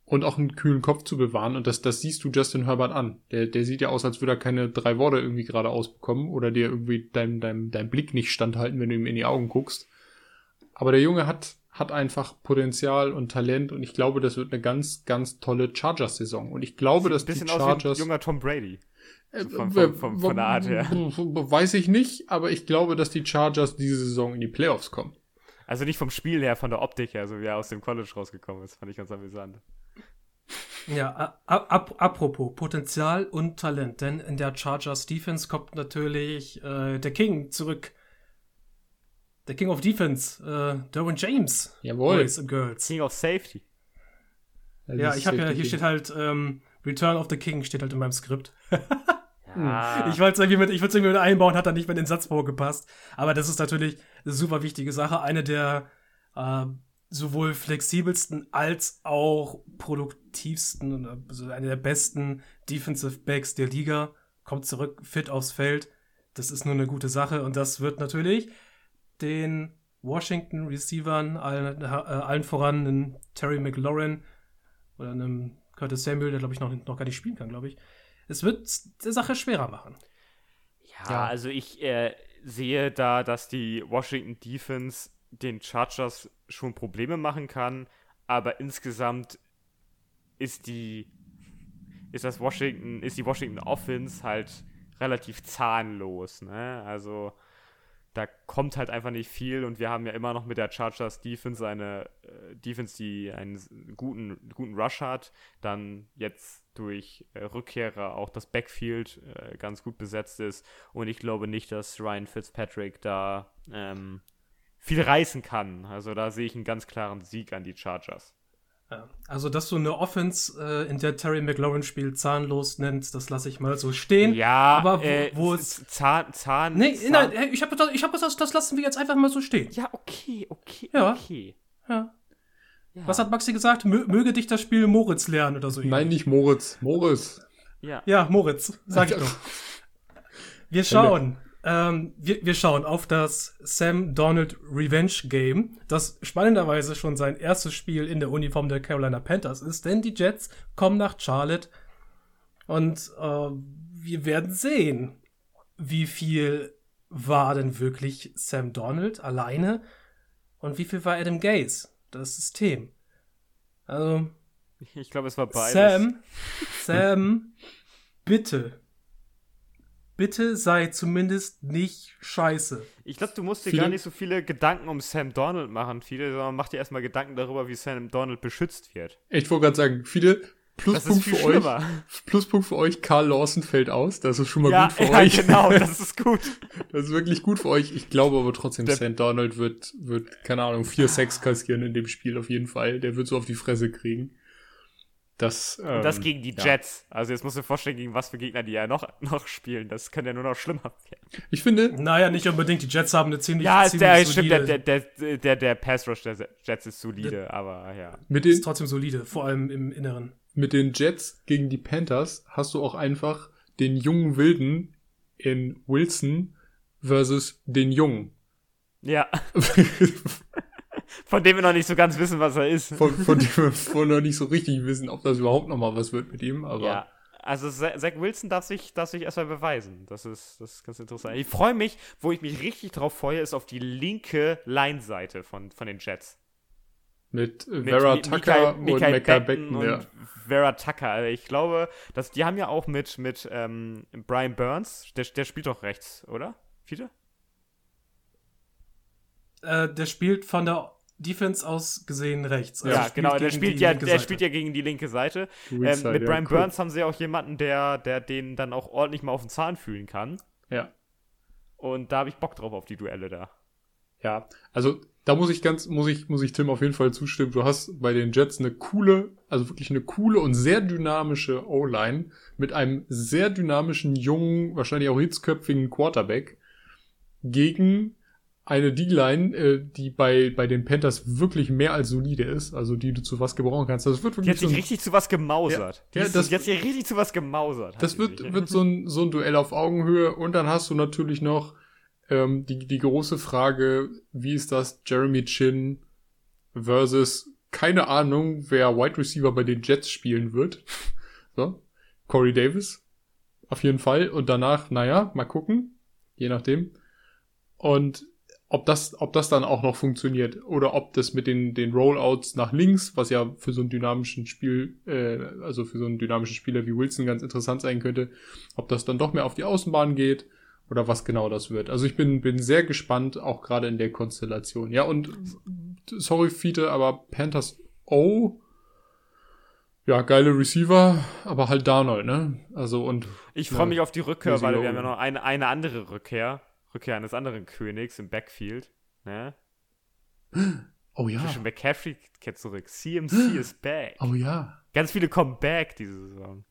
und auch einen kühlen Kopf zu bewahren. Und das, das siehst du Justin Herbert an. Der, der sieht ja aus, als würde er keine drei Worte irgendwie gerade ausbekommen oder dir irgendwie dein, dein, dein Blick nicht standhalten, wenn du ihm in die Augen guckst. Aber der Junge hat, hat einfach Potenzial und Talent und ich glaube, das wird eine ganz, ganz tolle Chargers-Saison. Und ich glaube, dass die Chargers. Aus wie ein junger Tom Brady. Äh, von, von, von, von, der Art her. Weiß ich nicht, aber ich glaube, dass die Chargers diese Saison in die Playoffs kommen. Also nicht vom Spiel her, von der Optik her, so wie er aus dem College rausgekommen ist, fand ich ganz amüsant. Ja, ap apropos Potenzial und Talent, denn in der Chargers Defense kommt natürlich äh, der King zurück. Der King of Defense, äh, Derwin James. Jawohl. Boys and Girls. King of Safety. Also ja, ich habe ja, hier King. steht halt ähm, Return of the King steht halt in meinem Skript. *laughs* ja. *laughs* Ich wollte es irgendwie, mit, ich irgendwie mit einbauen, hat dann nicht mit in den Satzbau gepasst. Aber das ist natürlich eine super wichtige Sache. Eine der äh, sowohl flexibelsten als auch produktivsten, also eine der besten Defensive Backs der Liga, kommt zurück, fit aufs Feld. Das ist nur eine gute Sache und das wird natürlich den Washington Receivern, allen, äh, allen voran einen Terry McLaurin oder einem Curtis Samuel, der glaube ich noch, noch gar nicht spielen kann, glaube ich. Es wird die Sache schwerer machen. Ja, ja. also ich äh, sehe da, dass die Washington Defense den Chargers schon Probleme machen kann, aber insgesamt ist die ist das Washington ist die Washington Offense halt relativ zahnlos, ne? Also da kommt halt einfach nicht viel und wir haben ja immer noch mit der Chargers Defense eine äh, Defense, die einen guten, guten Rush hat, dann jetzt durch äh, Rückkehrer auch das Backfield äh, ganz gut besetzt ist und ich glaube nicht, dass Ryan Fitzpatrick da ähm, viel reißen kann. Also da sehe ich einen ganz klaren Sieg an die Chargers. Ja, also, dass du eine Offense, äh, in der Terry McLaurin spielt, zahnlos nennst, das lasse ich mal so stehen. Ja, aber wo, äh, wo es. Zahn, Zahn. Nee, Zahn. nein, ich habe das, ich hab das, das lassen wir jetzt einfach mal so stehen. Ja, okay, okay, ja. okay. Ja. ja. Was hat Maxi gesagt? Mö möge dich das Spiel Moritz lernen oder so. Nein, nicht Moritz. Moritz. Ja. Ja, Moritz, sag ich doch. *laughs* Wir schauen. Ähm, wir, wir schauen auf das Sam Donald Revenge Game, das spannenderweise schon sein erstes Spiel in der Uniform der Carolina Panthers ist, denn die Jets kommen nach Charlotte und äh, wir werden sehen, wie viel war denn wirklich Sam Donald alleine und wie viel war Adam Gaze, das System. Also, ich glaube, es war beides. Sam, Sam, bitte bitte sei zumindest nicht scheiße. Ich glaube, du musst dir viele, gar nicht so viele Gedanken um Sam Donald machen, viele, sondern mach dir erstmal Gedanken darüber, wie Sam Donald beschützt wird. Ich wollte gerade sagen, viele Pluspunkt für schlimmer. euch. Pluspunkt für euch, Carl Lawson fällt aus. Das ist schon mal ja, gut für ja, euch. genau, *laughs* das ist gut. das ist wirklich gut für euch. Ich glaube aber trotzdem, Der Sam Donald wird, wird, keine Ahnung, 4-6 kassieren in dem Spiel auf jeden Fall. Der wird so auf die Fresse kriegen. Das, ähm, das gegen die Jets. Ja. Also jetzt musst du dir vorstellen, gegen was für Gegner die ja noch, noch spielen. Das kann ja nur noch schlimmer werden. Ich finde. Naja, nicht unbedingt. Die Jets haben eine ziemlich. Ja, ziemlich der, stimmt, der, der, der, der, der Pass Rush der Jets ist solide, der, aber ja. Mit den, ist trotzdem solide, vor allem im Inneren. Mit den Jets gegen die Panthers hast du auch einfach den jungen Wilden in Wilson versus den Jungen. Ja. *laughs* *laughs* von dem wir noch nicht so ganz wissen, was er ist. Von, von dem wir von noch nicht so richtig wissen, ob das überhaupt noch mal was wird mit ihm. Aber ja. Also Zach Wilson darf sich, darf sich erstmal beweisen. Das ist, das ist ganz interessant. Ich freue mich, wo ich mich richtig drauf freue, ist auf die linke Line-Seite von, von den Jets. Mit, mit Vera Tucker Michael, und Mecca Becken, ja. Vera Tucker. Also ich glaube, dass die haben ja auch mit, mit ähm, Brian Burns, der, der spielt doch rechts, oder? Fiete? Äh, der spielt von der Defense aus gesehen rechts. Also ja, genau, der spielt ja, der spielt ja gegen die linke Seite. Ähm, mit ja, Brian cool. Burns haben sie auch jemanden, der, der den dann auch ordentlich mal auf den Zahn fühlen kann. Ja. Und da habe ich Bock drauf auf die Duelle da. Ja, also da muss ich ganz, muss ich, muss ich Tim auf jeden Fall zustimmen. Du hast bei den Jets eine coole, also wirklich eine coole und sehr dynamische O-Line mit einem sehr dynamischen, jungen, wahrscheinlich auch hitzköpfigen Quarterback gegen eine D-Line, äh, die bei, bei den Panthers wirklich mehr als solide ist, also die du zu was gebrauchen kannst. Das wird wirklich die hat sich so richtig zu was gemausert. Ja, ja, das, die hat sich richtig zu was gemausert. Das wird, wird so, ein, so ein Duell auf Augenhöhe und dann hast du natürlich noch ähm, die, die große Frage, wie ist das Jeremy Chin versus keine Ahnung, wer Wide Receiver bei den Jets spielen wird. *laughs* so. Corey Davis. Auf jeden Fall. Und danach, naja, mal gucken. Je nachdem. Und ob das, ob das dann auch noch funktioniert oder ob das mit den, den Rollouts nach links, was ja für so einen dynamischen Spiel, äh, also für so einen dynamischen Spieler wie Wilson ganz interessant sein könnte, ob das dann doch mehr auf die Außenbahn geht oder was genau das wird. Also ich bin, bin sehr gespannt, auch gerade in der Konstellation. Ja, und sorry, Fiete, aber Panthers O, ja, geile Receiver, aber halt Darnold, ne? Also und. Ich freue mich auf die Rückkehr, weil wir haben ja noch eine, eine andere Rückkehr. Rückkehr eines anderen Königs im Backfield. Ne? *gasps* Oh ja. Christian McCaffrey kehrt zurück. CMC *gasps* ist back. Oh ja. Ganz viele kommen back diese Saison.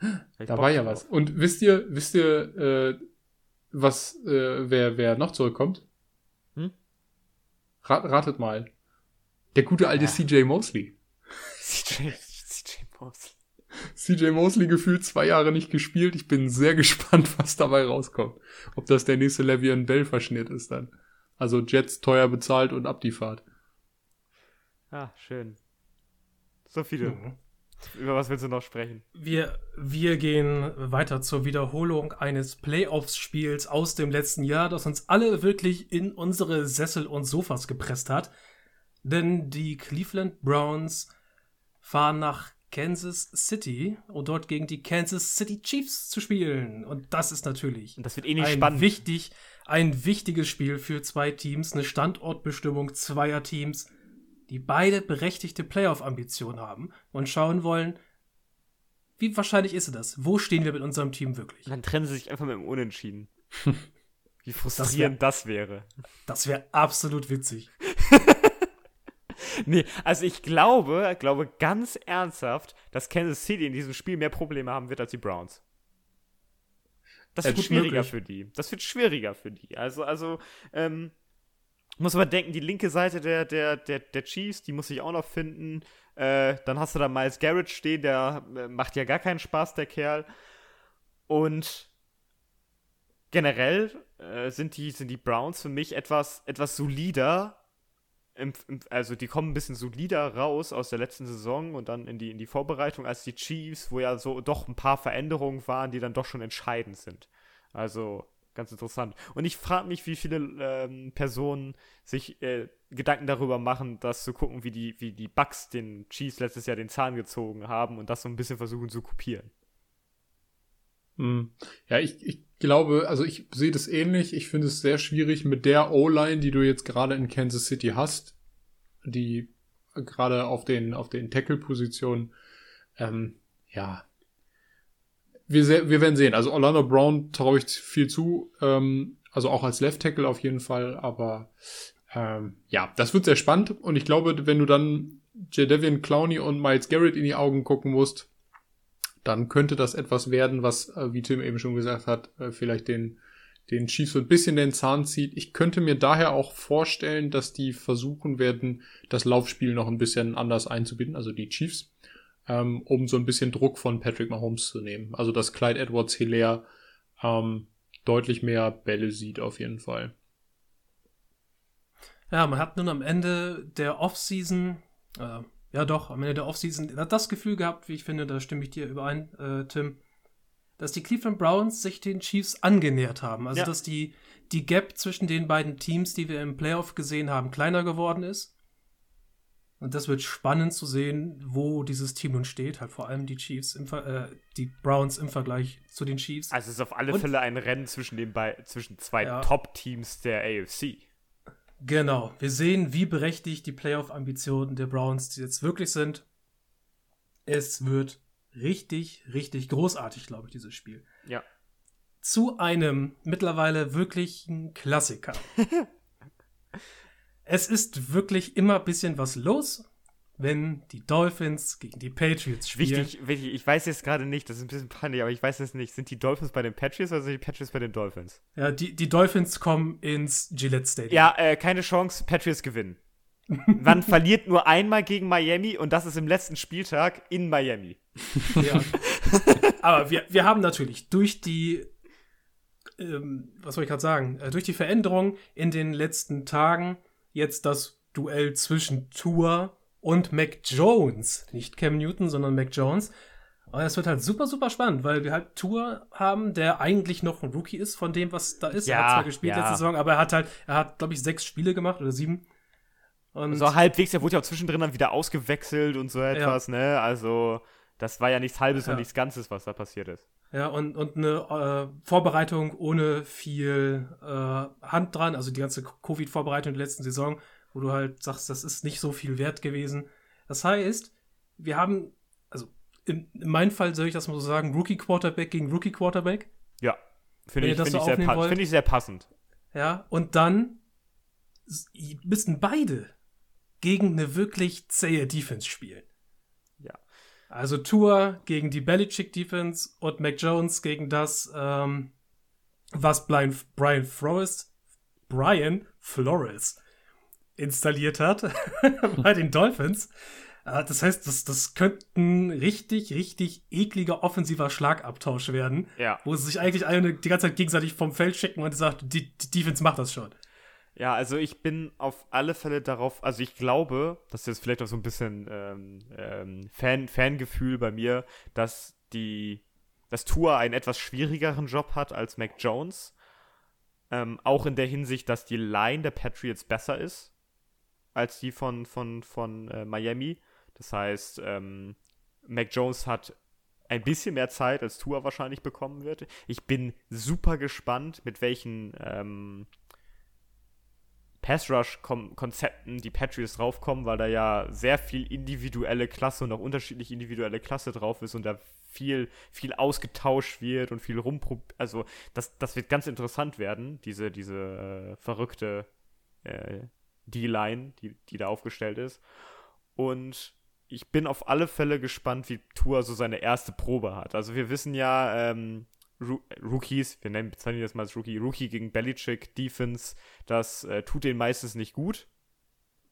*gasps* Da war ja was. Und wisst ihr, wisst ihr, äh, was, äh, wer, wer noch zurückkommt? Hm? Rat, ratet mal. Der gute alte ja. CJ Mosley. *laughs* CJ, CJ Mosley. CJ Mosley gefühlt zwei Jahre nicht gespielt. Ich bin sehr *laughs* gespannt, was dabei rauskommt. Ob das der nächste Le'Veon Bell Verschnitt ist dann. Also Jets teuer bezahlt und ab die Fahrt. Ah, schön. So viele. Mhm. Über was willst du noch sprechen? Wir, wir gehen weiter zur Wiederholung eines Playoffs-Spiels aus dem letzten Jahr, das uns alle wirklich in unsere Sessel und Sofas gepresst hat. Denn die Cleveland Browns fahren nach Kansas City und dort gegen die Kansas City Chiefs zu spielen. Und das ist natürlich das wird eh nicht ein, spannend. Wichtig, ein wichtiges Spiel für zwei Teams, eine Standortbestimmung zweier Teams, die beide berechtigte Playoff-Ambitionen haben und schauen wollen, wie wahrscheinlich ist das? Wo stehen wir mit unserem Team wirklich? Dann trennen sie sich einfach mit dem Unentschieden. *laughs* wie frustrierend das, wär, das wäre. Das wäre absolut witzig. *laughs* nee, also ich glaube, glaube ganz ernsthaft, dass Kansas City in diesem Spiel mehr Probleme haben wird als die Browns. Das wird schwieriger möglich. für die. Das wird schwieriger für die. Also, also, ähm, muss man denken, die linke Seite der, der, der, der Chiefs, die muss ich auch noch finden. Äh, dann hast du da Miles Garrett stehen, der äh, macht ja gar keinen Spaß, der Kerl. Und generell äh, sind, die, sind die Browns für mich etwas, etwas solider also die kommen ein bisschen solider raus aus der letzten Saison und dann in die, in die Vorbereitung als die Chiefs, wo ja so doch ein paar Veränderungen waren, die dann doch schon entscheidend sind. Also ganz interessant. Und ich frage mich, wie viele ähm, Personen sich äh, Gedanken darüber machen, das zu gucken, wie die, wie die Bucks den Chiefs letztes Jahr den Zahn gezogen haben und das so ein bisschen versuchen zu kopieren. Hm. Ja, ich, ich glaube, also ich sehe das ähnlich. Ich finde es sehr schwierig mit der O-Line, die du jetzt gerade in Kansas City hast, die gerade auf den, auf den Tackle-Positionen, ähm, ja, wir, wir werden sehen. Also Orlando Brown traue ich viel zu, ähm, also auch als Left Tackle auf jeden Fall, aber ähm, ja, das wird sehr spannend und ich glaube, wenn du dann Jadavian Clowney und Miles Garrett in die Augen gucken musst, dann könnte das etwas werden, was, äh, wie Tim eben schon gesagt hat, äh, vielleicht den, den Chiefs so ein bisschen den Zahn zieht. Ich könnte mir daher auch vorstellen, dass die versuchen werden, das Laufspiel noch ein bisschen anders einzubinden, also die Chiefs, ähm, um so ein bisschen Druck von Patrick Mahomes zu nehmen. Also dass Clyde Edwards Hilaire ähm, deutlich mehr Bälle sieht auf jeden Fall. Ja, man hat nun am Ende der Offseason äh, ja doch, am Ende der Offseason hat das Gefühl gehabt, wie ich finde, da stimme ich dir überein, äh, Tim, dass die Cleveland Browns sich den Chiefs angenähert haben. Also, ja. dass die, die Gap zwischen den beiden Teams, die wir im Playoff gesehen haben, kleiner geworden ist. Und das wird spannend zu sehen, wo dieses Team nun steht. Halt vor allem die Chiefs, im, äh, die Browns im Vergleich zu den Chiefs. Also es ist auf alle Und, Fälle ein Rennen zwischen, den zwischen zwei ja. Top-Teams der AFC. Genau. Wir sehen, wie berechtigt die Playoff-Ambitionen der Browns jetzt wirklich sind. Es wird richtig, richtig großartig, glaube ich, dieses Spiel. Ja. Zu einem mittlerweile wirklichen Klassiker. *laughs* es ist wirklich immer ein bisschen was los. Wenn die Dolphins gegen die Patriots spielen. Wichtig, wichtig, ich weiß jetzt gerade nicht, das ist ein bisschen peinlich, aber ich weiß jetzt nicht, sind die Dolphins bei den Patriots oder sind die Patriots bei den Dolphins? Ja, die, die Dolphins kommen ins Gillette Stadium. Ja, äh, keine Chance, Patriots gewinnen. Man *laughs* verliert nur einmal gegen Miami und das ist im letzten Spieltag in Miami. Ja. Aber wir, wir haben natürlich durch die, ähm, was soll ich gerade sagen, äh, durch die Veränderung in den letzten Tagen jetzt das Duell zwischen Tour und Mac Jones. Nicht Cam Newton, sondern Mac Jones. Aber es wird halt super, super spannend, weil wir halt Tour haben, der eigentlich noch ein Rookie ist von dem, was da ist. Ja, er hat zwar gespielt ja. letzte Saison, aber er hat halt, er hat, glaube ich, sechs Spiele gemacht oder sieben. Und so halbwegs, er wurde ja auch zwischendrin dann wieder ausgewechselt und so etwas, ja. ne? Also, das war ja nichts Halbes ja. und nichts Ganzes, was da passiert ist. Ja, und, und eine äh, Vorbereitung ohne viel äh, Hand dran, also die ganze Covid-Vorbereitung der letzten Saison, wo du halt sagst, das ist nicht so viel wert gewesen. Das heißt, wir haben, also in, in meinem Fall soll ich das mal so sagen, Rookie-Quarterback gegen Rookie-Quarterback. Ja, finde ich, find ich, sehr find ich sehr passend. Ja, und dann müssen beide gegen eine wirklich zähe Defense spielen. Ja. Also Tour gegen die Belichick Defense und Mac Jones gegen das, ähm, was Brian, Brian Flores, Brian Flores installiert hat *laughs* bei den Dolphins. Äh, das heißt, das, das könnte ein richtig, richtig ekliger offensiver Schlagabtausch werden. Ja. Wo sie sich eigentlich alle die ganze Zeit gegenseitig vom Feld schicken und sagt, die, die Defense macht das schon. Ja, also ich bin auf alle Fälle darauf, also ich glaube, das ist jetzt vielleicht auch so ein bisschen ähm, ähm, Fan, Fangefühl bei mir, dass die, dass Tour einen etwas schwierigeren Job hat als Mac Jones. Ähm, auch in der Hinsicht, dass die Line der Patriots besser ist als die von, von, von äh, Miami. Das heißt, ähm, Mac Jones hat ein bisschen mehr Zeit, als Tour wahrscheinlich bekommen wird. Ich bin super gespannt, mit welchen ähm, Pass-Rush-Konzepten die Patriots draufkommen, weil da ja sehr viel individuelle Klasse und auch unterschiedlich individuelle Klasse drauf ist und da viel, viel ausgetauscht wird und viel rumprobiert. Also, das, das wird ganz interessant werden, diese, diese äh, verrückte äh, D-Line, die, die da aufgestellt ist. Und ich bin auf alle Fälle gespannt, wie Tour so seine erste Probe hat. Also, wir wissen ja, ähm, Rookies, wir nennen, bezeichnen das mal als Rookie, Rookie gegen Belichick Defense, das äh, tut denen meistens nicht gut.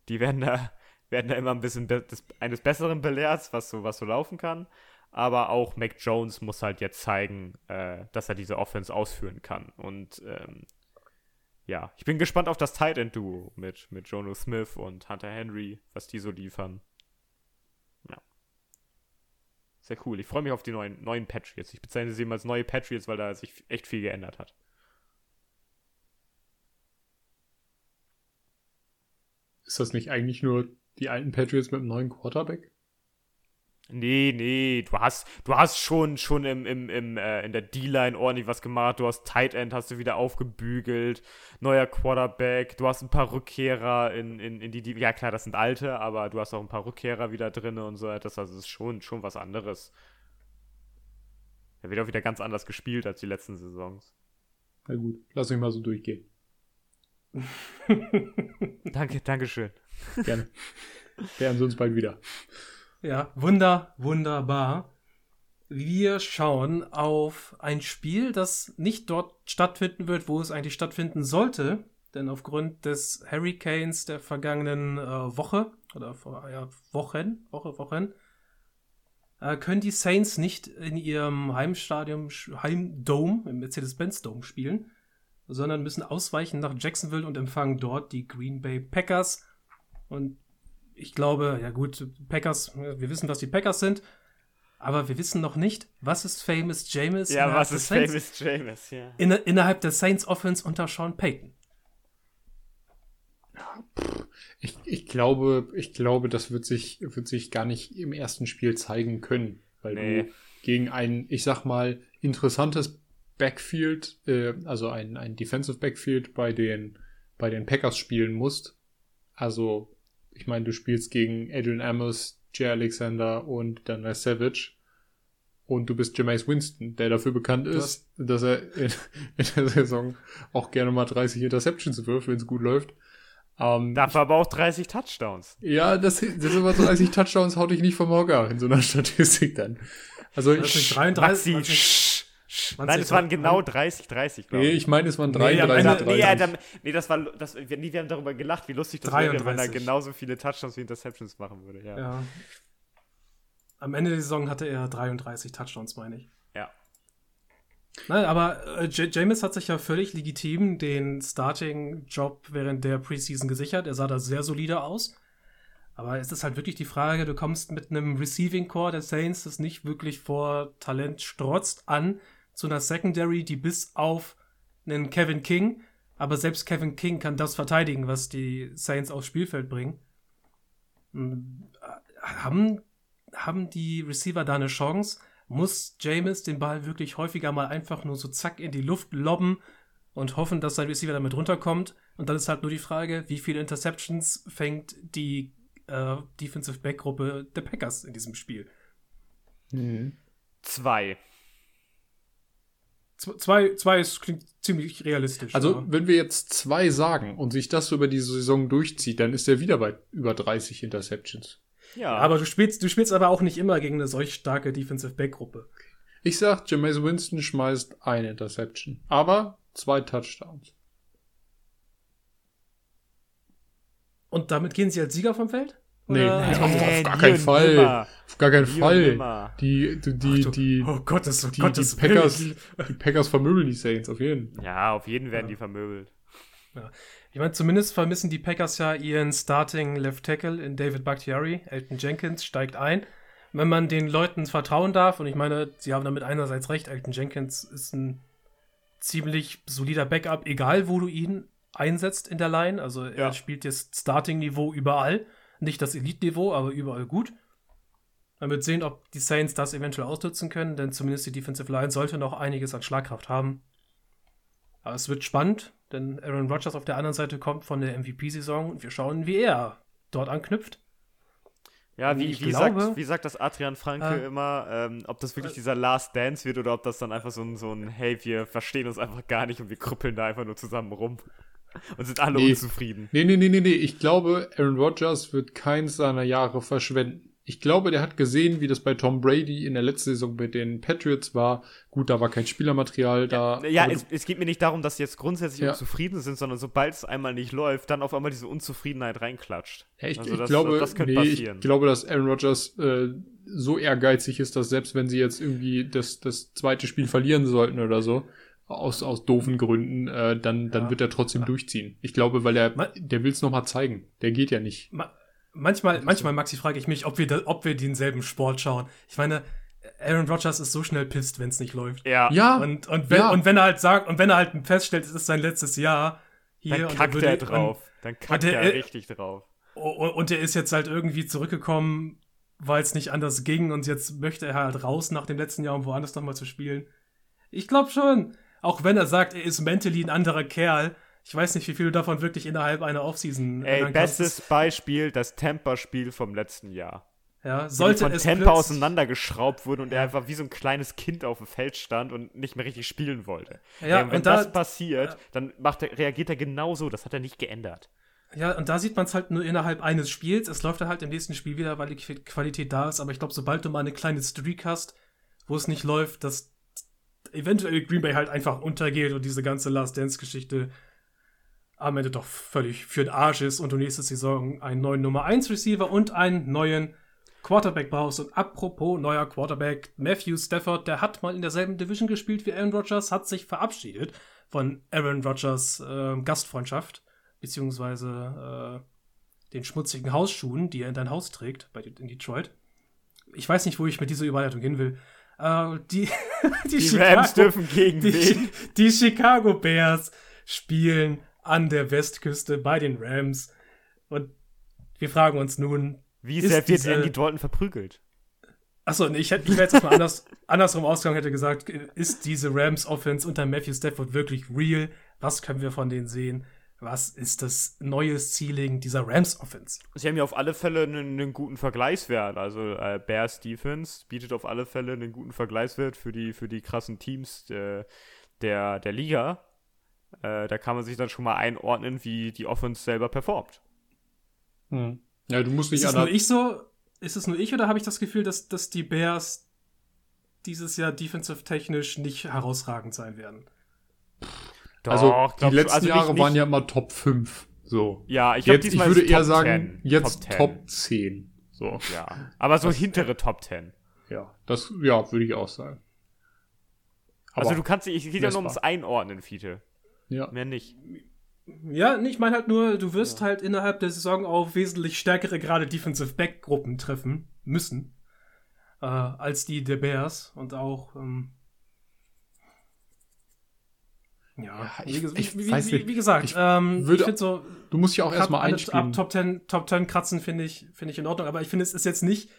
Die werden da, *laughs* werden da immer ein bisschen be des, eines Besseren belehrt, was so, was so laufen kann. Aber auch Mac Jones muss halt jetzt zeigen, äh, dass er diese Offense ausführen kann. Und ähm, ja, ich bin gespannt auf das Tight End Duo mit, mit Jono Smith und Hunter Henry, was die so liefern. Sehr cool. Ich freue mich auf die neuen, neuen Patriots. Ich bezeichne sie immer als neue Patriots, weil da sich echt viel geändert hat. Ist das nicht eigentlich nur die alten Patriots mit einem neuen Quarterback? Nee, nee, du hast, du hast schon, schon im, im, im, äh, in der D-Line ordentlich was gemacht. Du hast Tight End, hast du wieder aufgebügelt, neuer Quarterback, du hast ein paar Rückkehrer in, in, in die, die ja klar, das sind alte, aber du hast auch ein paar Rückkehrer wieder drin und so etwas. Also es ist schon, schon was anderes. Er wird auch wieder ganz anders gespielt als die letzten Saisons. Na gut, lass mich mal so durchgehen. *laughs* danke, danke schön. Gerne. Wir hören uns bald wieder. Ja, wunder, wunderbar. Wir schauen auf ein Spiel, das nicht dort stattfinden wird, wo es eigentlich stattfinden sollte. Denn aufgrund des Hurricanes der vergangenen äh, Woche oder ja, Wochen, Woche, Wochen, äh, können die Saints nicht in ihrem Heimstadium, Heimdome, im Mercedes-Benz Dome spielen, sondern müssen ausweichen nach Jacksonville und empfangen dort die Green Bay Packers. Und ich glaube, ja gut, Packers, wir wissen, was die Packers sind, aber wir wissen noch nicht, was ist Famous James? Ja, was ist Saints, Famous James, ja. In, innerhalb der Saints Offense unter Sean Payton. Ich, ich, glaube, ich glaube, das wird sich, wird sich gar nicht im ersten Spiel zeigen können, weil nee. du gegen ein, ich sag mal, interessantes Backfield, äh, also ein, ein Defensive Backfield bei den, bei den Packers spielen musst. Also ich meine, du spielst gegen Adrian Amos, Jay Alexander und dann Savage. Und du bist Jameis Winston, der dafür bekannt ist, dass er in, *laughs* in, der Saison auch gerne mal 30 Interceptions wirft, wenn es gut läuft. Ähm, Dafür aber auch 30 Touchdowns. Ja, das, das sind immer 30 Touchdowns, haut dich nicht vom Hocker in so einer *laughs* Statistik dann. Also, das ist 33, Maxi, Nein, es waren genau 30, 30, glaube ich. Nee, ich meine, es waren 33, nee, 30. Nee, ja, dann, nee, das war, das, wir, nee, wir haben darüber gelacht, wie lustig das 33. wäre, wenn er genauso viele Touchdowns wie Interceptions machen würde, ja. ja. Am Ende der Saison hatte er 33 Touchdowns, meine ich. Ja. Nein, aber äh, James hat sich ja völlig legitim den Starting-Job während der Preseason gesichert. Er sah da sehr solide aus. Aber es ist halt wirklich die Frage, du kommst mit einem Receiving Core der Saints, das nicht wirklich vor Talent strotzt, an zu einer Secondary, die bis auf einen Kevin King, aber selbst Kevin King kann das verteidigen, was die Saints aufs Spielfeld bringen. Hm, haben, haben die Receiver da eine Chance? Muss James den Ball wirklich häufiger mal einfach nur so zack in die Luft lobben und hoffen, dass sein Receiver damit runterkommt? Und dann ist halt nur die Frage, wie viele Interceptions fängt die äh, Defensive Back Gruppe der Packers in diesem Spiel? Mhm. Zwei. Zwei, zwei ist, klingt ziemlich realistisch. Also, ja. wenn wir jetzt zwei sagen und sich das so über die Saison durchzieht, dann ist er wieder bei über 30 Interceptions. Ja. Aber du spielst, du spielst aber auch nicht immer gegen eine solch starke Defensive Back Gruppe. Ich sag, Jameis Winston schmeißt eine Interception, aber zwei Touchdowns. Und damit gehen sie als Sieger vom Feld? Nee, nee, auf, gar keinen Fall. Auf gar keinen Fall. Die, die, die, Ach, die, oh Gottes, oh die, Gottes die, Packers, die Packers vermöbeln die Saints, auf jeden. Ja, auf jeden werden ja. die vermöbelt. Ja. Ich meine, zumindest vermissen die Packers ja ihren Starting Left Tackle in David Bakhtiari. Elton Jenkins steigt ein. Wenn man den Leuten vertrauen darf, und ich meine, sie haben damit einerseits recht, Elton Jenkins ist ein ziemlich solider Backup, egal wo du ihn einsetzt in der Line. Also er ja. spielt jetzt Starting-Niveau überall. Nicht das Elite-Niveau, aber überall gut. Man wird sehen, ob die Saints das eventuell ausnutzen können, denn zumindest die Defensive Line sollte noch einiges an Schlagkraft haben. Aber es wird spannend, denn Aaron Rodgers auf der anderen Seite kommt von der MVP-Saison und wir schauen, wie er dort anknüpft. Ja, wie, wie, glaube, sagt, wie sagt das Adrian Franke äh, immer, ähm, ob das wirklich äh, dieser Last Dance wird oder ob das dann einfach so ein, so ein, hey, wir verstehen uns einfach gar nicht und wir krüppeln da einfach nur zusammen rum. Und sind alle nee. unzufrieden. Nee, nee, nee, nee, nee. Ich glaube, Aaron Rodgers wird keins seiner Jahre verschwenden. Ich glaube, der hat gesehen, wie das bei Tom Brady in der letzten Saison mit den Patriots war. Gut, da war kein Spielermaterial da. Ja, es, es, geht mir nicht darum, dass sie jetzt grundsätzlich ja. unzufrieden sind, sondern sobald es einmal nicht läuft, dann auf einmal diese Unzufriedenheit reinklatscht. Ja, ich, also das, ich glaube, das, das nee, passieren. Ich glaube, dass Aaron Rodgers äh, so ehrgeizig ist, dass selbst wenn sie jetzt irgendwie das, das zweite Spiel verlieren sollten oder so, aus, aus doofen Gründen, äh, dann, dann ja. wird er trotzdem ja. durchziehen. Ich glaube, weil er, der will es nochmal zeigen. Der geht ja nicht. Ma manchmal, manchmal, Maxi, frage ich mich, ob wir, da, ob wir denselben Sport schauen. Ich meine, Aaron Rodgers ist so schnell pisst, wenn es nicht läuft. Ja. ja. Und, und, wenn, ja. und wenn er halt sagt, und wenn er halt feststellt, es ist sein letztes Jahr hier. Dann kackt er drauf. Und, dann kackt er der, richtig drauf. Und er ist jetzt halt irgendwie zurückgekommen, weil es nicht anders ging und jetzt möchte er halt raus nach dem letzten Jahr, um woanders nochmal zu spielen. Ich glaube schon auch wenn er sagt, er ist mentally ein anderer Kerl, ich weiß nicht, wie viel du davon wirklich innerhalb einer Offseason Ey, bestes. Beispiel, das Temper-Spiel vom letzten Jahr. Ja, sollte von es Temper auseinandergeschraubt wurde und er einfach wie so ein kleines Kind auf dem Feld stand und nicht mehr richtig spielen wollte. Ja, Ey, wenn da, das passiert, dann er, reagiert er genauso. Das hat er nicht geändert. Ja, und da sieht man es halt nur innerhalb eines Spiels. Es läuft dann halt im nächsten Spiel wieder, weil die Qualität da ist. Aber ich glaube, sobald du mal eine kleine Streak hast, wo es nicht läuft, das, eventuell Green Bay halt einfach untergeht und diese ganze Last Dance-Geschichte am Ende doch völlig für den Arsch ist und du nächste Saison einen neuen Nummer 1 Receiver und einen neuen Quarterback brauchst. Und apropos neuer Quarterback, Matthew Stafford, der hat mal in derselben Division gespielt wie Aaron Rodgers, hat sich verabschiedet von Aaron Rodgers äh, Gastfreundschaft, beziehungsweise äh, den schmutzigen Hausschuhen, die er in dein Haus trägt, bei, in Detroit. Ich weiß nicht, wo ich mit dieser Überleitung hin will. Äh, die, *laughs* die, die Chicago, Rams dürfen gegen die, wen? Die Chicago Bears spielen an der Westküste bei den Rams. Und wir fragen uns nun, wie sehr wird Andy Dalton verprügelt? Achso, nee, ich, hätte, ich wäre jetzt mal anders, andersrum ausgegangen, hätte gesagt, ist diese Rams Offense unter Matthew Stafford wirklich real? Was können wir von denen sehen? Was ist das neue Ceiling dieser Rams Offense? Sie haben ja auf alle Fälle einen, einen guten Vergleichswert. Also äh, Bears Defense bietet auf alle Fälle einen guten Vergleichswert für die, für die krassen Teams äh, der, der Liga. Äh, da kann man sich dann schon mal einordnen, wie die Offense selber performt. Hm. Ja, du musst nicht ist es nur ich so, ist es nur ich oder habe ich das Gefühl, dass, dass die Bears dieses Jahr defensive technisch nicht herausragend sein werden? Doch, also die letzten also Jahre waren ja immer Top 5. So. Ja, ich, jetzt, ich würde eher sagen, 10. jetzt Top 10. Top 10. So. Ja, aber so das, hintere Top 10. Ja, das ja, würde ich auch sagen. Aber also du kannst, ich geht ja nur ums Einordnen, Fiete. Ja. Mehr nicht. Ja, ich meine halt nur, du wirst ja. halt innerhalb der Saison auf wesentlich stärkere gerade Defensive Back Gruppen treffen müssen äh, als die der Bears und auch ähm, ja, ja ich, wie, ich wie, wie, wie, gesagt, ich, ähm, würde, ich finde so, du musst ja auch erstmal einspielen. Ab Top 10, Top 10 kratzen finde ich, finde ich in Ordnung, aber ich finde, es ist jetzt nicht,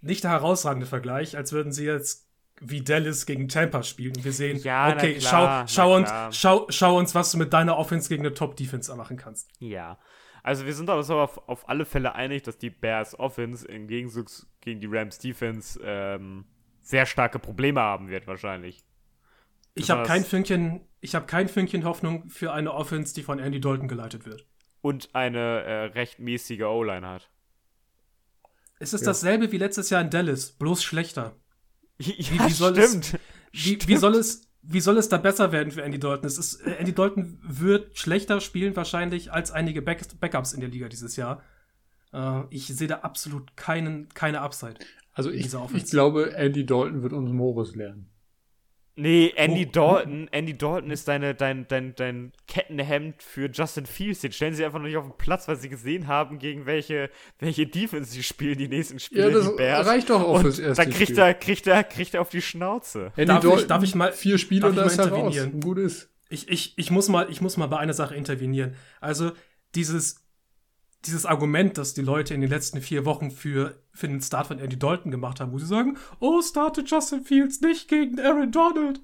nicht der herausragende Vergleich, als würden sie jetzt wie Dallas gegen Tampa spielen und wir sehen, ja, okay, klar, schau, schau, uns, schau, schau uns, was du mit deiner Offense gegen eine Top-Defense machen kannst. Ja. Also wir sind aber so auf, auf alle Fälle einig, dass die Bears Offense im Gegensatz gegen die Rams Defense ähm, sehr starke Probleme haben wird wahrscheinlich. Ich habe kein Fünkchen, ich habe kein Fünkchen Hoffnung für eine Offense, die von Andy Dalton geleitet wird. Und eine äh, recht mäßige O-Line hat. Es ist ja. dasselbe wie letztes Jahr in Dallas, bloß schlechter. *laughs* Ja, wie, wie soll stimmt. Es, wie, wie, soll es, wie soll es da besser werden für Andy Dalton? Es ist, äh, Andy Dalton wird schlechter spielen wahrscheinlich als einige Back Backups in der Liga dieses Jahr. Äh, ich sehe da absolut keinen, keine Upside. Also ich, ich glaube, Andy Dalton wird uns Morris lernen. Nee, Andy oh. Dalton, Andy Dalton ist deine, dein, dein, dein Kettenhemd für Justin Fields. Den stellen sie einfach noch nicht auf den Platz, weil sie gesehen haben, gegen welche, welche Defense sie spielen, die nächsten Spiele. Ja, das Bears. reicht doch auch fürs erste Dann kriegt Spiel. er, kriegt er, kriegt er auf die Schnauze. Andy darf, Dalton, ich, darf ich mal vier Spiele und das raus. Gut ist. Ich, ich, ich muss mal, ich muss mal bei einer Sache intervenieren. Also, dieses dieses Argument, das die Leute in den letzten vier Wochen für, für den Start von Andy Dalton gemacht haben, wo sie sagen, oh, startet Justin Fields nicht gegen Aaron Donald.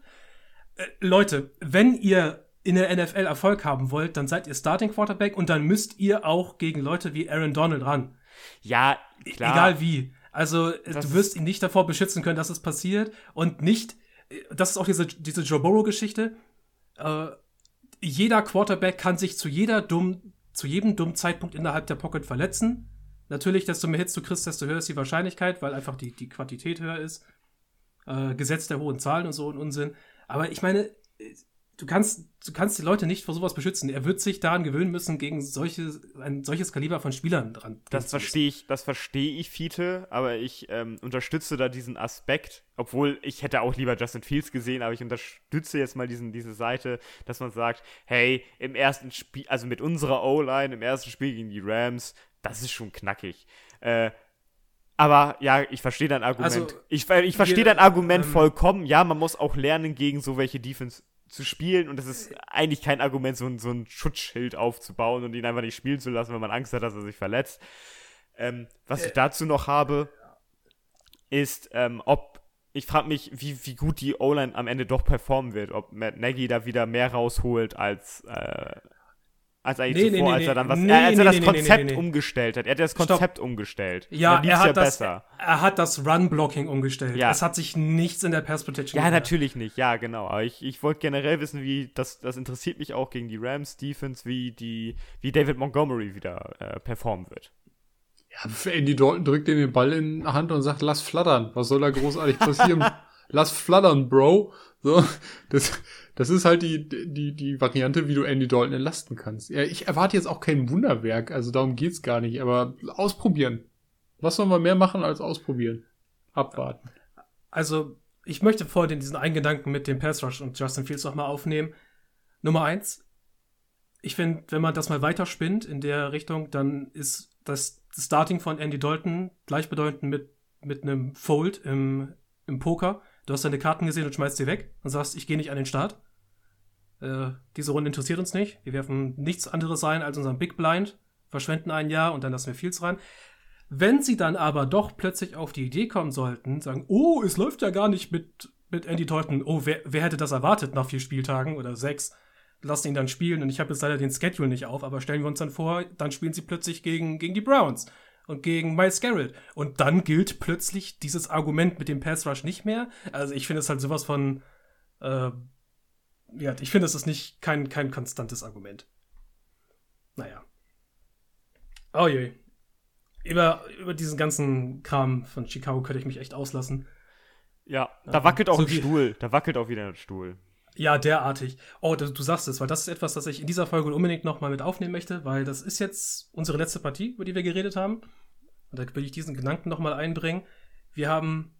Äh, Leute, wenn ihr in der NFL Erfolg haben wollt, dann seid ihr Starting Quarterback und dann müsst ihr auch gegen Leute wie Aaron Donald ran. Ja, klar. Egal wie. Also, äh, das du wirst ihn nicht davor beschützen können, dass es passiert und nicht, äh, das ist auch diese, diese Joe Burrow-Geschichte. Äh, jeder Quarterback kann sich zu jeder dummen zu jedem dummen Zeitpunkt innerhalb der Pocket verletzen. Natürlich, desto mehr Hits du kriegst, desto höher ist die Wahrscheinlichkeit, weil einfach die, die Quantität höher ist. Äh, Gesetz der hohen Zahlen und so ein Unsinn. Aber ich meine, du kannst, du kannst die Leute nicht vor sowas beschützen. Er wird sich daran gewöhnen müssen, gegen solche, ein solches Kaliber von Spielern dran. Das verstehe ich, das verstehe ich, Fiete, aber ich ähm, unterstütze da diesen Aspekt, obwohl ich hätte auch lieber Justin Fields gesehen, aber ich unterstütze jetzt mal diesen, diese Seite, dass man sagt, hey, im ersten Spiel, also mit unserer O-Line, im ersten Spiel gegen die Rams, das ist schon knackig. Äh, aber ja, ich verstehe dein Argument. Also, ich, ich verstehe dein Argument ähm, vollkommen. Ja, man muss auch lernen, gegen so welche Defense zu spielen und das ist eigentlich kein Argument, so ein, so ein Schutzschild aufzubauen und ihn einfach nicht spielen zu lassen, wenn man Angst hat, dass er sich verletzt. Ähm, was ich äh. dazu noch habe, ist, ähm, ob ich frage mich, wie, wie gut die O-Line am Ende doch performen wird, ob Matt Nagy da wieder mehr rausholt als, äh, als eigentlich nee, zuvor, nee, als er dann was, nee, als er das Konzept umgestellt hat. Er hat das Konzept Stopp. umgestellt. Ja, er hat ja das, besser. er hat das Run-Blocking umgestellt. Ja. Es hat sich nichts in der Pass Protection Ja, geändert. natürlich nicht. Ja, genau. Aber ich, ich wollte generell wissen, wie, das, das interessiert mich auch gegen die Rams Defense, wie die, wie David Montgomery wieder äh, performen wird. Ja, Andy Dalton drückt ihm den Ball in die Hand und sagt, lass flattern. Was soll da großartig passieren? *laughs* lass flattern, Bro. So, das, das ist halt die, die, die Variante, wie du Andy Dalton entlasten kannst. Ja, ich erwarte jetzt auch kein Wunderwerk, also darum geht's gar nicht, aber ausprobieren. Was sollen wir mehr machen als ausprobieren? Abwarten. Also, ich möchte vor diesen Eingedanken mit dem Pass Rush und Justin Fields nochmal aufnehmen. Nummer eins. Ich finde, wenn man das mal weiterspinnt in der Richtung, dann ist das Starting von Andy Dalton gleichbedeutend mit, mit einem Fold im, im Poker. Du hast deine Karten gesehen und schmeißt sie weg und sagst, ich gehe nicht an den Start. Äh, diese Runde interessiert uns nicht. Wir werfen nichts anderes ein als unseren Big Blind, verschwenden ein Jahr und dann lassen wir Fields rein. Wenn sie dann aber doch plötzlich auf die Idee kommen sollten, sagen, oh, es läuft ja gar nicht mit, mit Andy Dalton. Oh, wer, wer hätte das erwartet nach vier Spieltagen oder sechs? Lassen ihn dann spielen und ich habe jetzt leider den Schedule nicht auf, aber stellen wir uns dann vor, dann spielen sie plötzlich gegen, gegen die Browns und gegen Miles Garrett. Und dann gilt plötzlich dieses Argument mit dem Pass Rush nicht mehr. Also ich finde es halt sowas von äh, ja, ich finde, das ist nicht kein, kein konstantes Argument. Naja. Oh je. Über, über diesen ganzen Kram von Chicago könnte ich mich echt auslassen. Ja, da wackelt auch so ein Stuhl. Da wackelt auch wieder ein Stuhl. Ja, derartig. Oh, du, sagst es, weil das ist etwas, das ich in dieser Folge unbedingt nochmal mit aufnehmen möchte, weil das ist jetzt unsere letzte Partie, über die wir geredet haben. Und da will ich diesen Gedanken nochmal einbringen. Wir haben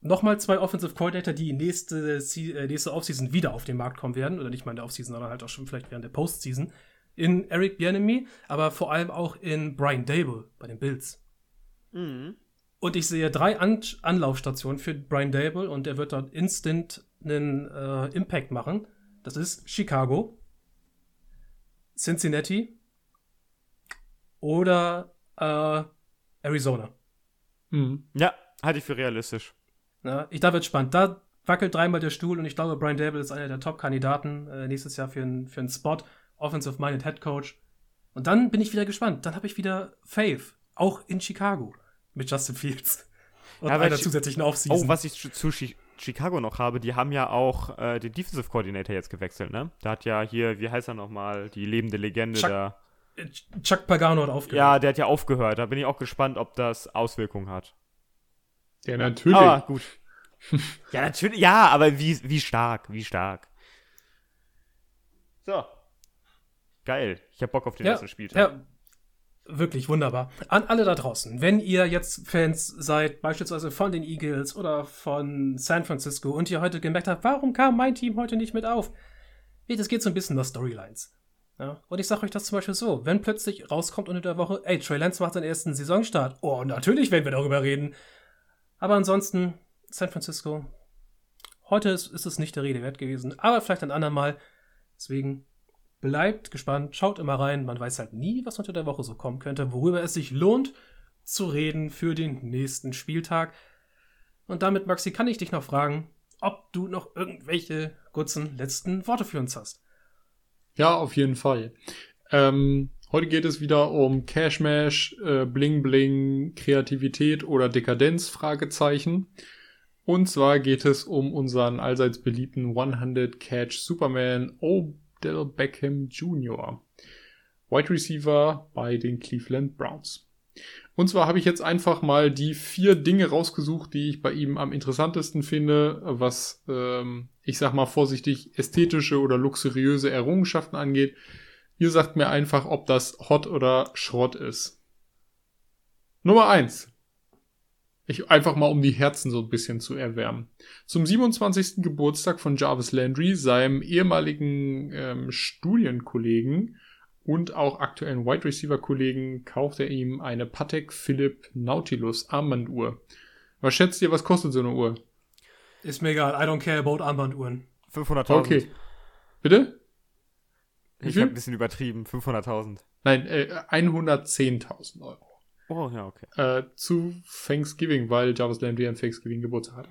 nochmal zwei Offensive Coordinator, die nächste, äh, nächste Offseason wieder auf den Markt kommen werden. Oder nicht mal in der Offseason, sondern halt auch schon vielleicht während der Postseason. In Eric Bienemy, aber vor allem auch in Brian Dable bei den Bills. Mhm. Und ich sehe drei An Anlaufstationen für Brian Dable und er wird dort instant einen äh, Impact machen. Das ist Chicago, Cincinnati oder äh, Arizona. Mhm. Ja, halte ich für realistisch. Ja, ich, da wird spannend. Da wackelt dreimal der Stuhl und ich glaube, Brian Dable ist einer der Top-Kandidaten äh, nächstes Jahr für, ein, für einen Spot, Offensive-Minded Head Coach. Und dann bin ich wieder gespannt. Dann habe ich wieder Faith, auch in Chicago, mit Justin Fields. Und ja, einer zusätzlichen Offseason. Oh, was ich zu, zu Chicago noch habe, die haben ja auch äh, den Defensive Coordinator jetzt gewechselt, ne? Da hat ja hier, wie heißt er nochmal, die lebende Legende Chuck, da. Äh, Chuck Pagano hat aufgehört. Ja, der hat ja aufgehört. Da bin ich auch gespannt, ob das Auswirkungen hat. Ja, natürlich. Aber gut. *laughs* ja, natürlich. Ja, aber wie, wie stark, wie stark. So. Geil. Ich hab Bock auf den ja, nächsten Spieltag. Ja, wirklich wunderbar. An alle da draußen, wenn ihr jetzt Fans seid, beispielsweise von den Eagles oder von San Francisco und ihr heute gemerkt habt, warum kam mein Team heute nicht mit auf? Das geht so ein bisschen nach Storylines. Ja, und ich sage euch das zum Beispiel so, wenn plötzlich rauskommt unter der Woche, ey, Trey Lance macht seinen ersten Saisonstart. Oh, natürlich werden wir darüber reden. Aber ansonsten, San Francisco, heute ist, ist es nicht der Rede wert gewesen, aber vielleicht ein andermal. Deswegen bleibt gespannt, schaut immer rein. Man weiß halt nie, was unter der Woche so kommen könnte, worüber es sich lohnt zu reden für den nächsten Spieltag. Und damit, Maxi, kann ich dich noch fragen, ob du noch irgendwelche kurzen letzten Worte für uns hast. Ja, auf jeden Fall. Ähm, heute geht es wieder um Cashmash, äh, Bling Bling, Kreativität oder Dekadenz, Fragezeichen. Und zwar geht es um unseren allseits beliebten 100 Catch Superman Oh Odell Beckham Jr., Wide Receiver bei den Cleveland Browns. Und zwar habe ich jetzt einfach mal die vier Dinge rausgesucht, die ich bei ihm am interessantesten finde, was ähm, ich sag mal vorsichtig ästhetische oder luxuriöse Errungenschaften angeht. Ihr sagt mir einfach, ob das Hot oder Schrott ist. Nummer eins. Ich, einfach mal um die Herzen so ein bisschen zu erwärmen. Zum 27. Geburtstag von Jarvis Landry, seinem ehemaligen ähm, Studienkollegen und auch aktuellen Wide Receiver Kollegen, kauft er ihm eine Patek Philipp Nautilus Armbanduhr. Was schätzt ihr, was kostet so eine Uhr? Ist mir egal, I don't care about Armbanduhren. 500.000. Okay. Bitte? ich habe ein bisschen übertrieben, 500.000. Nein, äh, 110.000 Euro. Oh, ja, okay. Äh, zu Thanksgiving, weil Jarvis Landry an Thanksgiving Geburtstag hatte.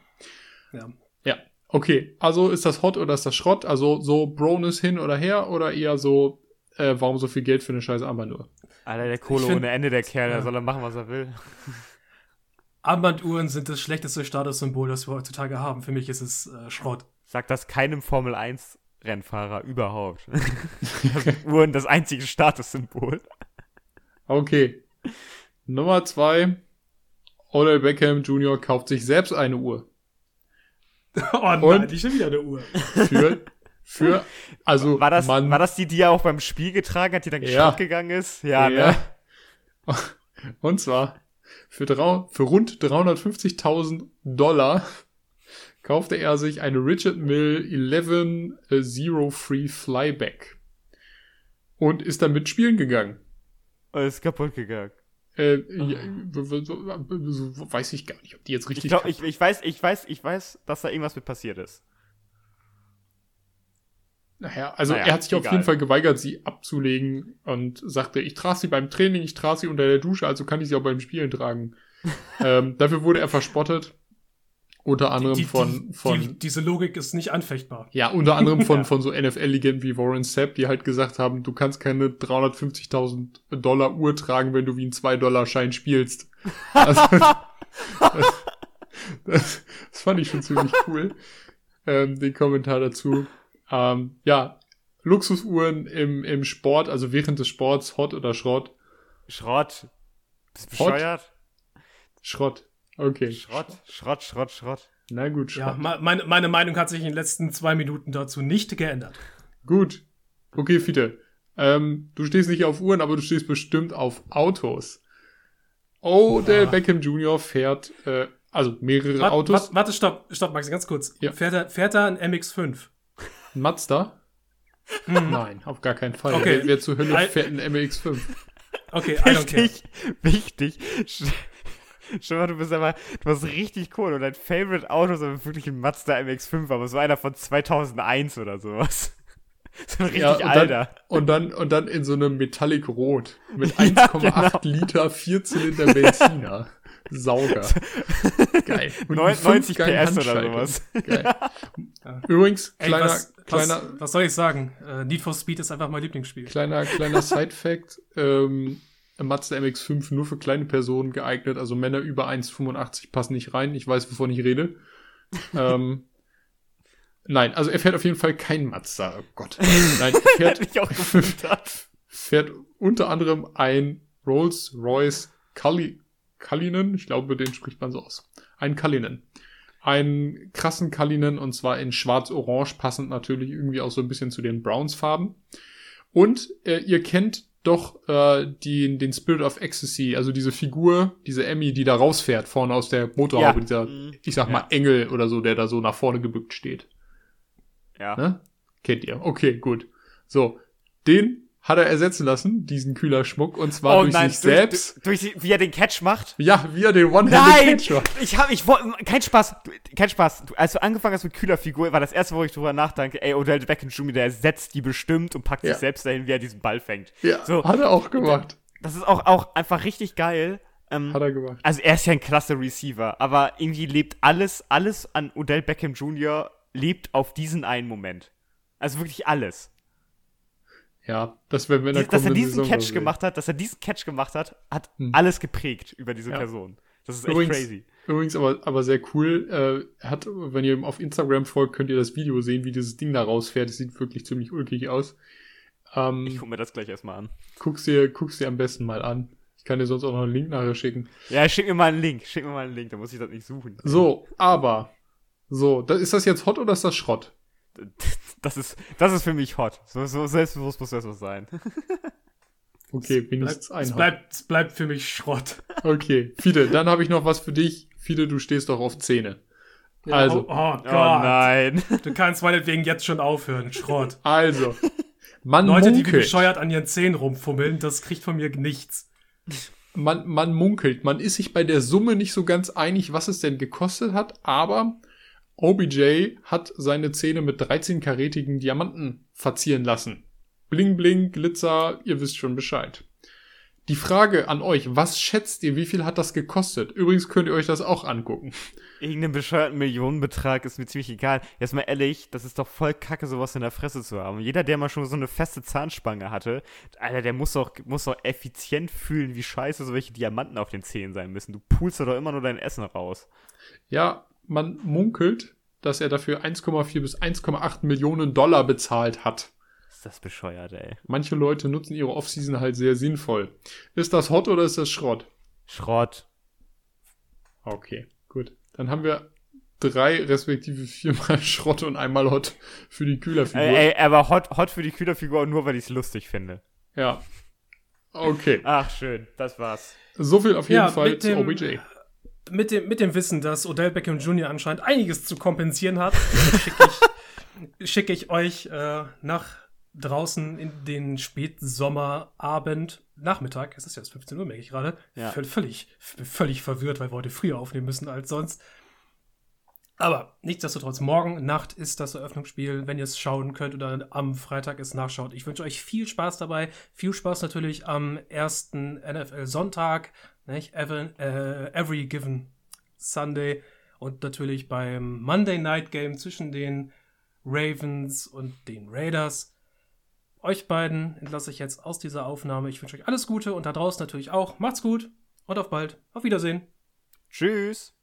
Ja. Ja. Okay, also ist das Hot oder ist das Schrott? Also so Bronus hin oder her oder eher so, äh, warum so viel Geld für eine scheiße Armbanduhr? Alter, der Kohle find, ohne Ende, der Kerl, ja. der soll er machen, was er will. *laughs* Armbanduhren sind das schlechteste Statussymbol, das wir heutzutage haben. Für mich ist es äh, Schrott. Sagt das keinem Formel 1 Rennfahrer überhaupt. *laughs* Uhren das einzige Statussymbol. Okay. Nummer zwei, Odell Beckham Jr. kauft sich selbst eine Uhr. oh nein, Und die schon wieder eine Uhr. Für, für, also war das, man, war das die, die er auch beim Spiel getragen hat, die dann ja, gegangen ist? Ja, ja. Ne? *laughs* Und zwar für, drei, für rund 350.000 Dollar kaufte er sich eine Richard Mill 11 äh, Zero Free Flyback und ist damit spielen gegangen. Ist kaputt gegangen. Äh, ja, weiß ich gar nicht, ob die jetzt richtig. Ich, glaub, ich, ich, weiß, ich weiß, ich weiß, dass da irgendwas mit passiert ist. Naja, also naja, er hat sich egal. auf jeden Fall geweigert, sie abzulegen und sagte, ich trage sie beim Training, ich trage sie unter der Dusche, also kann ich sie auch beim Spielen tragen. *laughs* ähm, dafür wurde er verspottet. Unter anderem die, die, von, von die, diese Logik ist nicht anfechtbar. Ja, unter anderem von, *laughs* ja. von so NFL-Legenden wie Warren Sapp, die halt gesagt haben, du kannst keine 350.000 Dollar Uhr tragen, wenn du wie ein 2-Dollar-Schein spielst. *laughs* Also, das, das, das, fand ich schon ziemlich cool. Ähm, den Kommentar dazu. Ähm, ja, Luxusuhren im, im Sport, also während des Sports, Hot oder Schrott? Schrott. Bist du bescheuert? Schrott. Okay. Schrott, Schrott, Schrott, Schrott. Na gut, Schrott. Ja, meine, meine Meinung hat sich in den letzten zwei Minuten dazu nicht geändert. Gut. Okay, Fiete. Ähm, du stehst nicht auf Uhren, aber du stehst bestimmt auf Autos. Odell Ja. Beckham Jr. fährt, äh, also mehrere Warte, Autos. warte, warte, stopp, stopp, Max, ganz kurz. Ja. Fährt, er, fährt er ein MX5? Ein Mazda? Nein, auf gar keinen Fall. Okay. Wer, wer zur Hölle fährt ein MX5? Okay, I don't care. Wichtig, wichtig. Sch- Schau mal, du bist aber, du warst richtig cool und dein Favorite Auto ist aber wirklich ein Mazda MX5, aber so einer von 2001 oder sowas. *laughs* So ein richtig Ja, und dann- alter. Und dann, und dann in so einem Metallic Rot mit *laughs* Ja, 1,8 Liter Vierzylinder Benziner. Sauger. *laughs* Geil. Und Neun- ein 90 Fünfgang PS oder sowas. Geil. Übrigens, Ey, kleiner, was, kleiner, was, was soll ich sagen? Äh, Need for Speed ist einfach mein Lieblingsspiel. kleiner, kleiner Side-Fact. Ähm, Mazda MX5 nur für kleine Personen geeignet, also Männer über 1,85 passen nicht rein. Ich weiß, wovon ich rede. *laughs* ähm, nein, also er fährt auf jeden Fall kein Mazda. Oh Gott. Nein, er *laughs* fährt, *laughs* fährt unter anderem ein Rolls-Royce Culli Cullinan. Ich glaube, den spricht man so aus. Ein Cullinan. Einen krassen Cullinan und zwar in schwarz-orange, passend natürlich irgendwie auch so ein bisschen zu den Browns-Farben. Und äh, ihr kennt doch äh, die, den Spirit of Ecstasy, also diese Figur, diese Emmy, die da rausfährt, vorne aus der Motorhaube, Ja. dieser, Mhm. ich sag mal, Ja. Engel oder so, der da so nach vorne gebückt steht. Ja. Ne? Kennt ihr. Okay, gut. So, den hat er ersetzen lassen, diesen Kühlerschmuck, und zwar Oh durch nein, sich durch, selbst. durch, durch, wie er den Catch macht. Ja, wie er den! One-Handed-Catch macht. Ich hab, ich wollte, kein Spaß, kein Spaß. Du, als du angefangen hast mit Kühlerfigur, war das erste, wo ich drüber nachdenke, ey, Odell Beckham Jr., der setzt die bestimmt und packt Ja. sich selbst dahin, wie er diesen Ball fängt. Ja, So. hat er auch gemacht. Das ist auch, auch einfach richtig geil. Ähm, Hat er gemacht. also er ist ja ein klasse Receiver, aber irgendwie lebt alles, alles an Odell Beckham Jr. lebt auf diesen einen Moment. Also wirklich alles. Ja, das werden wir in der Die, dass er diesen Saison Catch sehen. gemacht hat, dass er diesen Catch gemacht hat, hat Hm. alles geprägt über diese Ja. Person. Das ist echt Übrigens, crazy. Übrigens aber, aber sehr cool. Äh, hat, wenn ihr ihm auf Instagram folgt, könnt ihr das Video sehen, wie dieses Ding da rausfährt. Es sieht wirklich ziemlich ulkig aus. Ähm, Ich guck mir das gleich erstmal an. guck's, dir, guck's dir am besten mal an. Ich kann dir sonst auch noch einen Link nachher schicken. Ja, schick mir mal einen Link. Schick mir mal einen Link, da muss ich das nicht suchen. So, aber. So, da, ist das jetzt Hot oder ist das Schrott? *laughs* Das ist, das ist für mich hot. So, so selbstbewusst muss das was sein. *laughs* Okay, wenigstens Es ein Hot. bleibt, es bleibt für mich Schrott. *laughs* Okay, Fide, dann habe ich noch was für dich. Fide, du stehst doch auf Zähne. Also, Oh, oh Gott. Oh nein. Du kannst meinetwegen jetzt schon aufhören, Schrott. also. Man Leute, die wie munkelt. bescheuert an ihren Zähnen rumfummeln, das kriegt von mir nichts. man, man munkelt, man ist sich bei der Summe nicht so ganz einig, was es denn gekostet hat, aber OBJ hat seine Zähne mit 13-karätigen Diamanten verzieren lassen. Bling, bling, Glitzer, ihr wisst schon Bescheid. Die Frage an euch, was schätzt ihr, wie viel hat das gekostet? Übrigens könnt ihr euch das auch angucken. Irgendeinen bescheuerten Millionenbetrag ist mir ziemlich egal. Jetzt mal ehrlich, das ist doch voll kacke, sowas in der Fresse zu haben. Jeder, der mal schon so eine feste Zahnspange hatte, Alter, der muss doch, muss doch effizient fühlen, wie scheiße so welche Diamanten auf den Zähnen sein müssen. Du pulst doch immer nur dein Essen raus. Ja, man munkelt, dass er dafür 1,4 bis 1,8 Millionen Dollar bezahlt hat. Ist das bescheuert, ey. Manche Leute nutzen ihre Offseason halt sehr sinnvoll. Ist das Hot oder ist das Schrott? Schrott. Okay, gut. Dann haben wir drei respektive viermal *laughs* Schrott und einmal Hot für die Kühlerfigur. Ey, ey, aber hot, hot für die Kühlerfigur nur, weil ich es lustig finde. Ja. Okay. Ach, schön. Das war's. So viel auf jeden Ja, Fall zu dem- OBJ. Mit dem, mit dem Wissen, dass Odell Beckham Jr. anscheinend einiges zu kompensieren hat, *laughs* schicke ich, schicke ich euch äh, nach draußen in den Spätsommerabend, Nachmittag, es ist jetzt 15 Uhr, merke ich gerade, Ja. Völ- völlig, völlig verwirrt, weil wir heute früher aufnehmen müssen als sonst. Aber nichtsdestotrotz, morgen Nacht ist das Eröffnungsspiel, wenn ihr es schauen könnt oder am Freitag es nachschaut. Ich wünsche euch viel Spaß dabei. Viel Spaß natürlich am ersten NFL-Sonntag, nicht? Every, äh, every Given Sunday und natürlich beim Monday Night Game zwischen den Ravens und den Raiders. Euch beiden entlasse ich jetzt aus dieser Aufnahme. Ich wünsche euch alles Gute und da draußen natürlich auch. Macht's gut und auf bald. Auf Wiedersehen. Tschüss.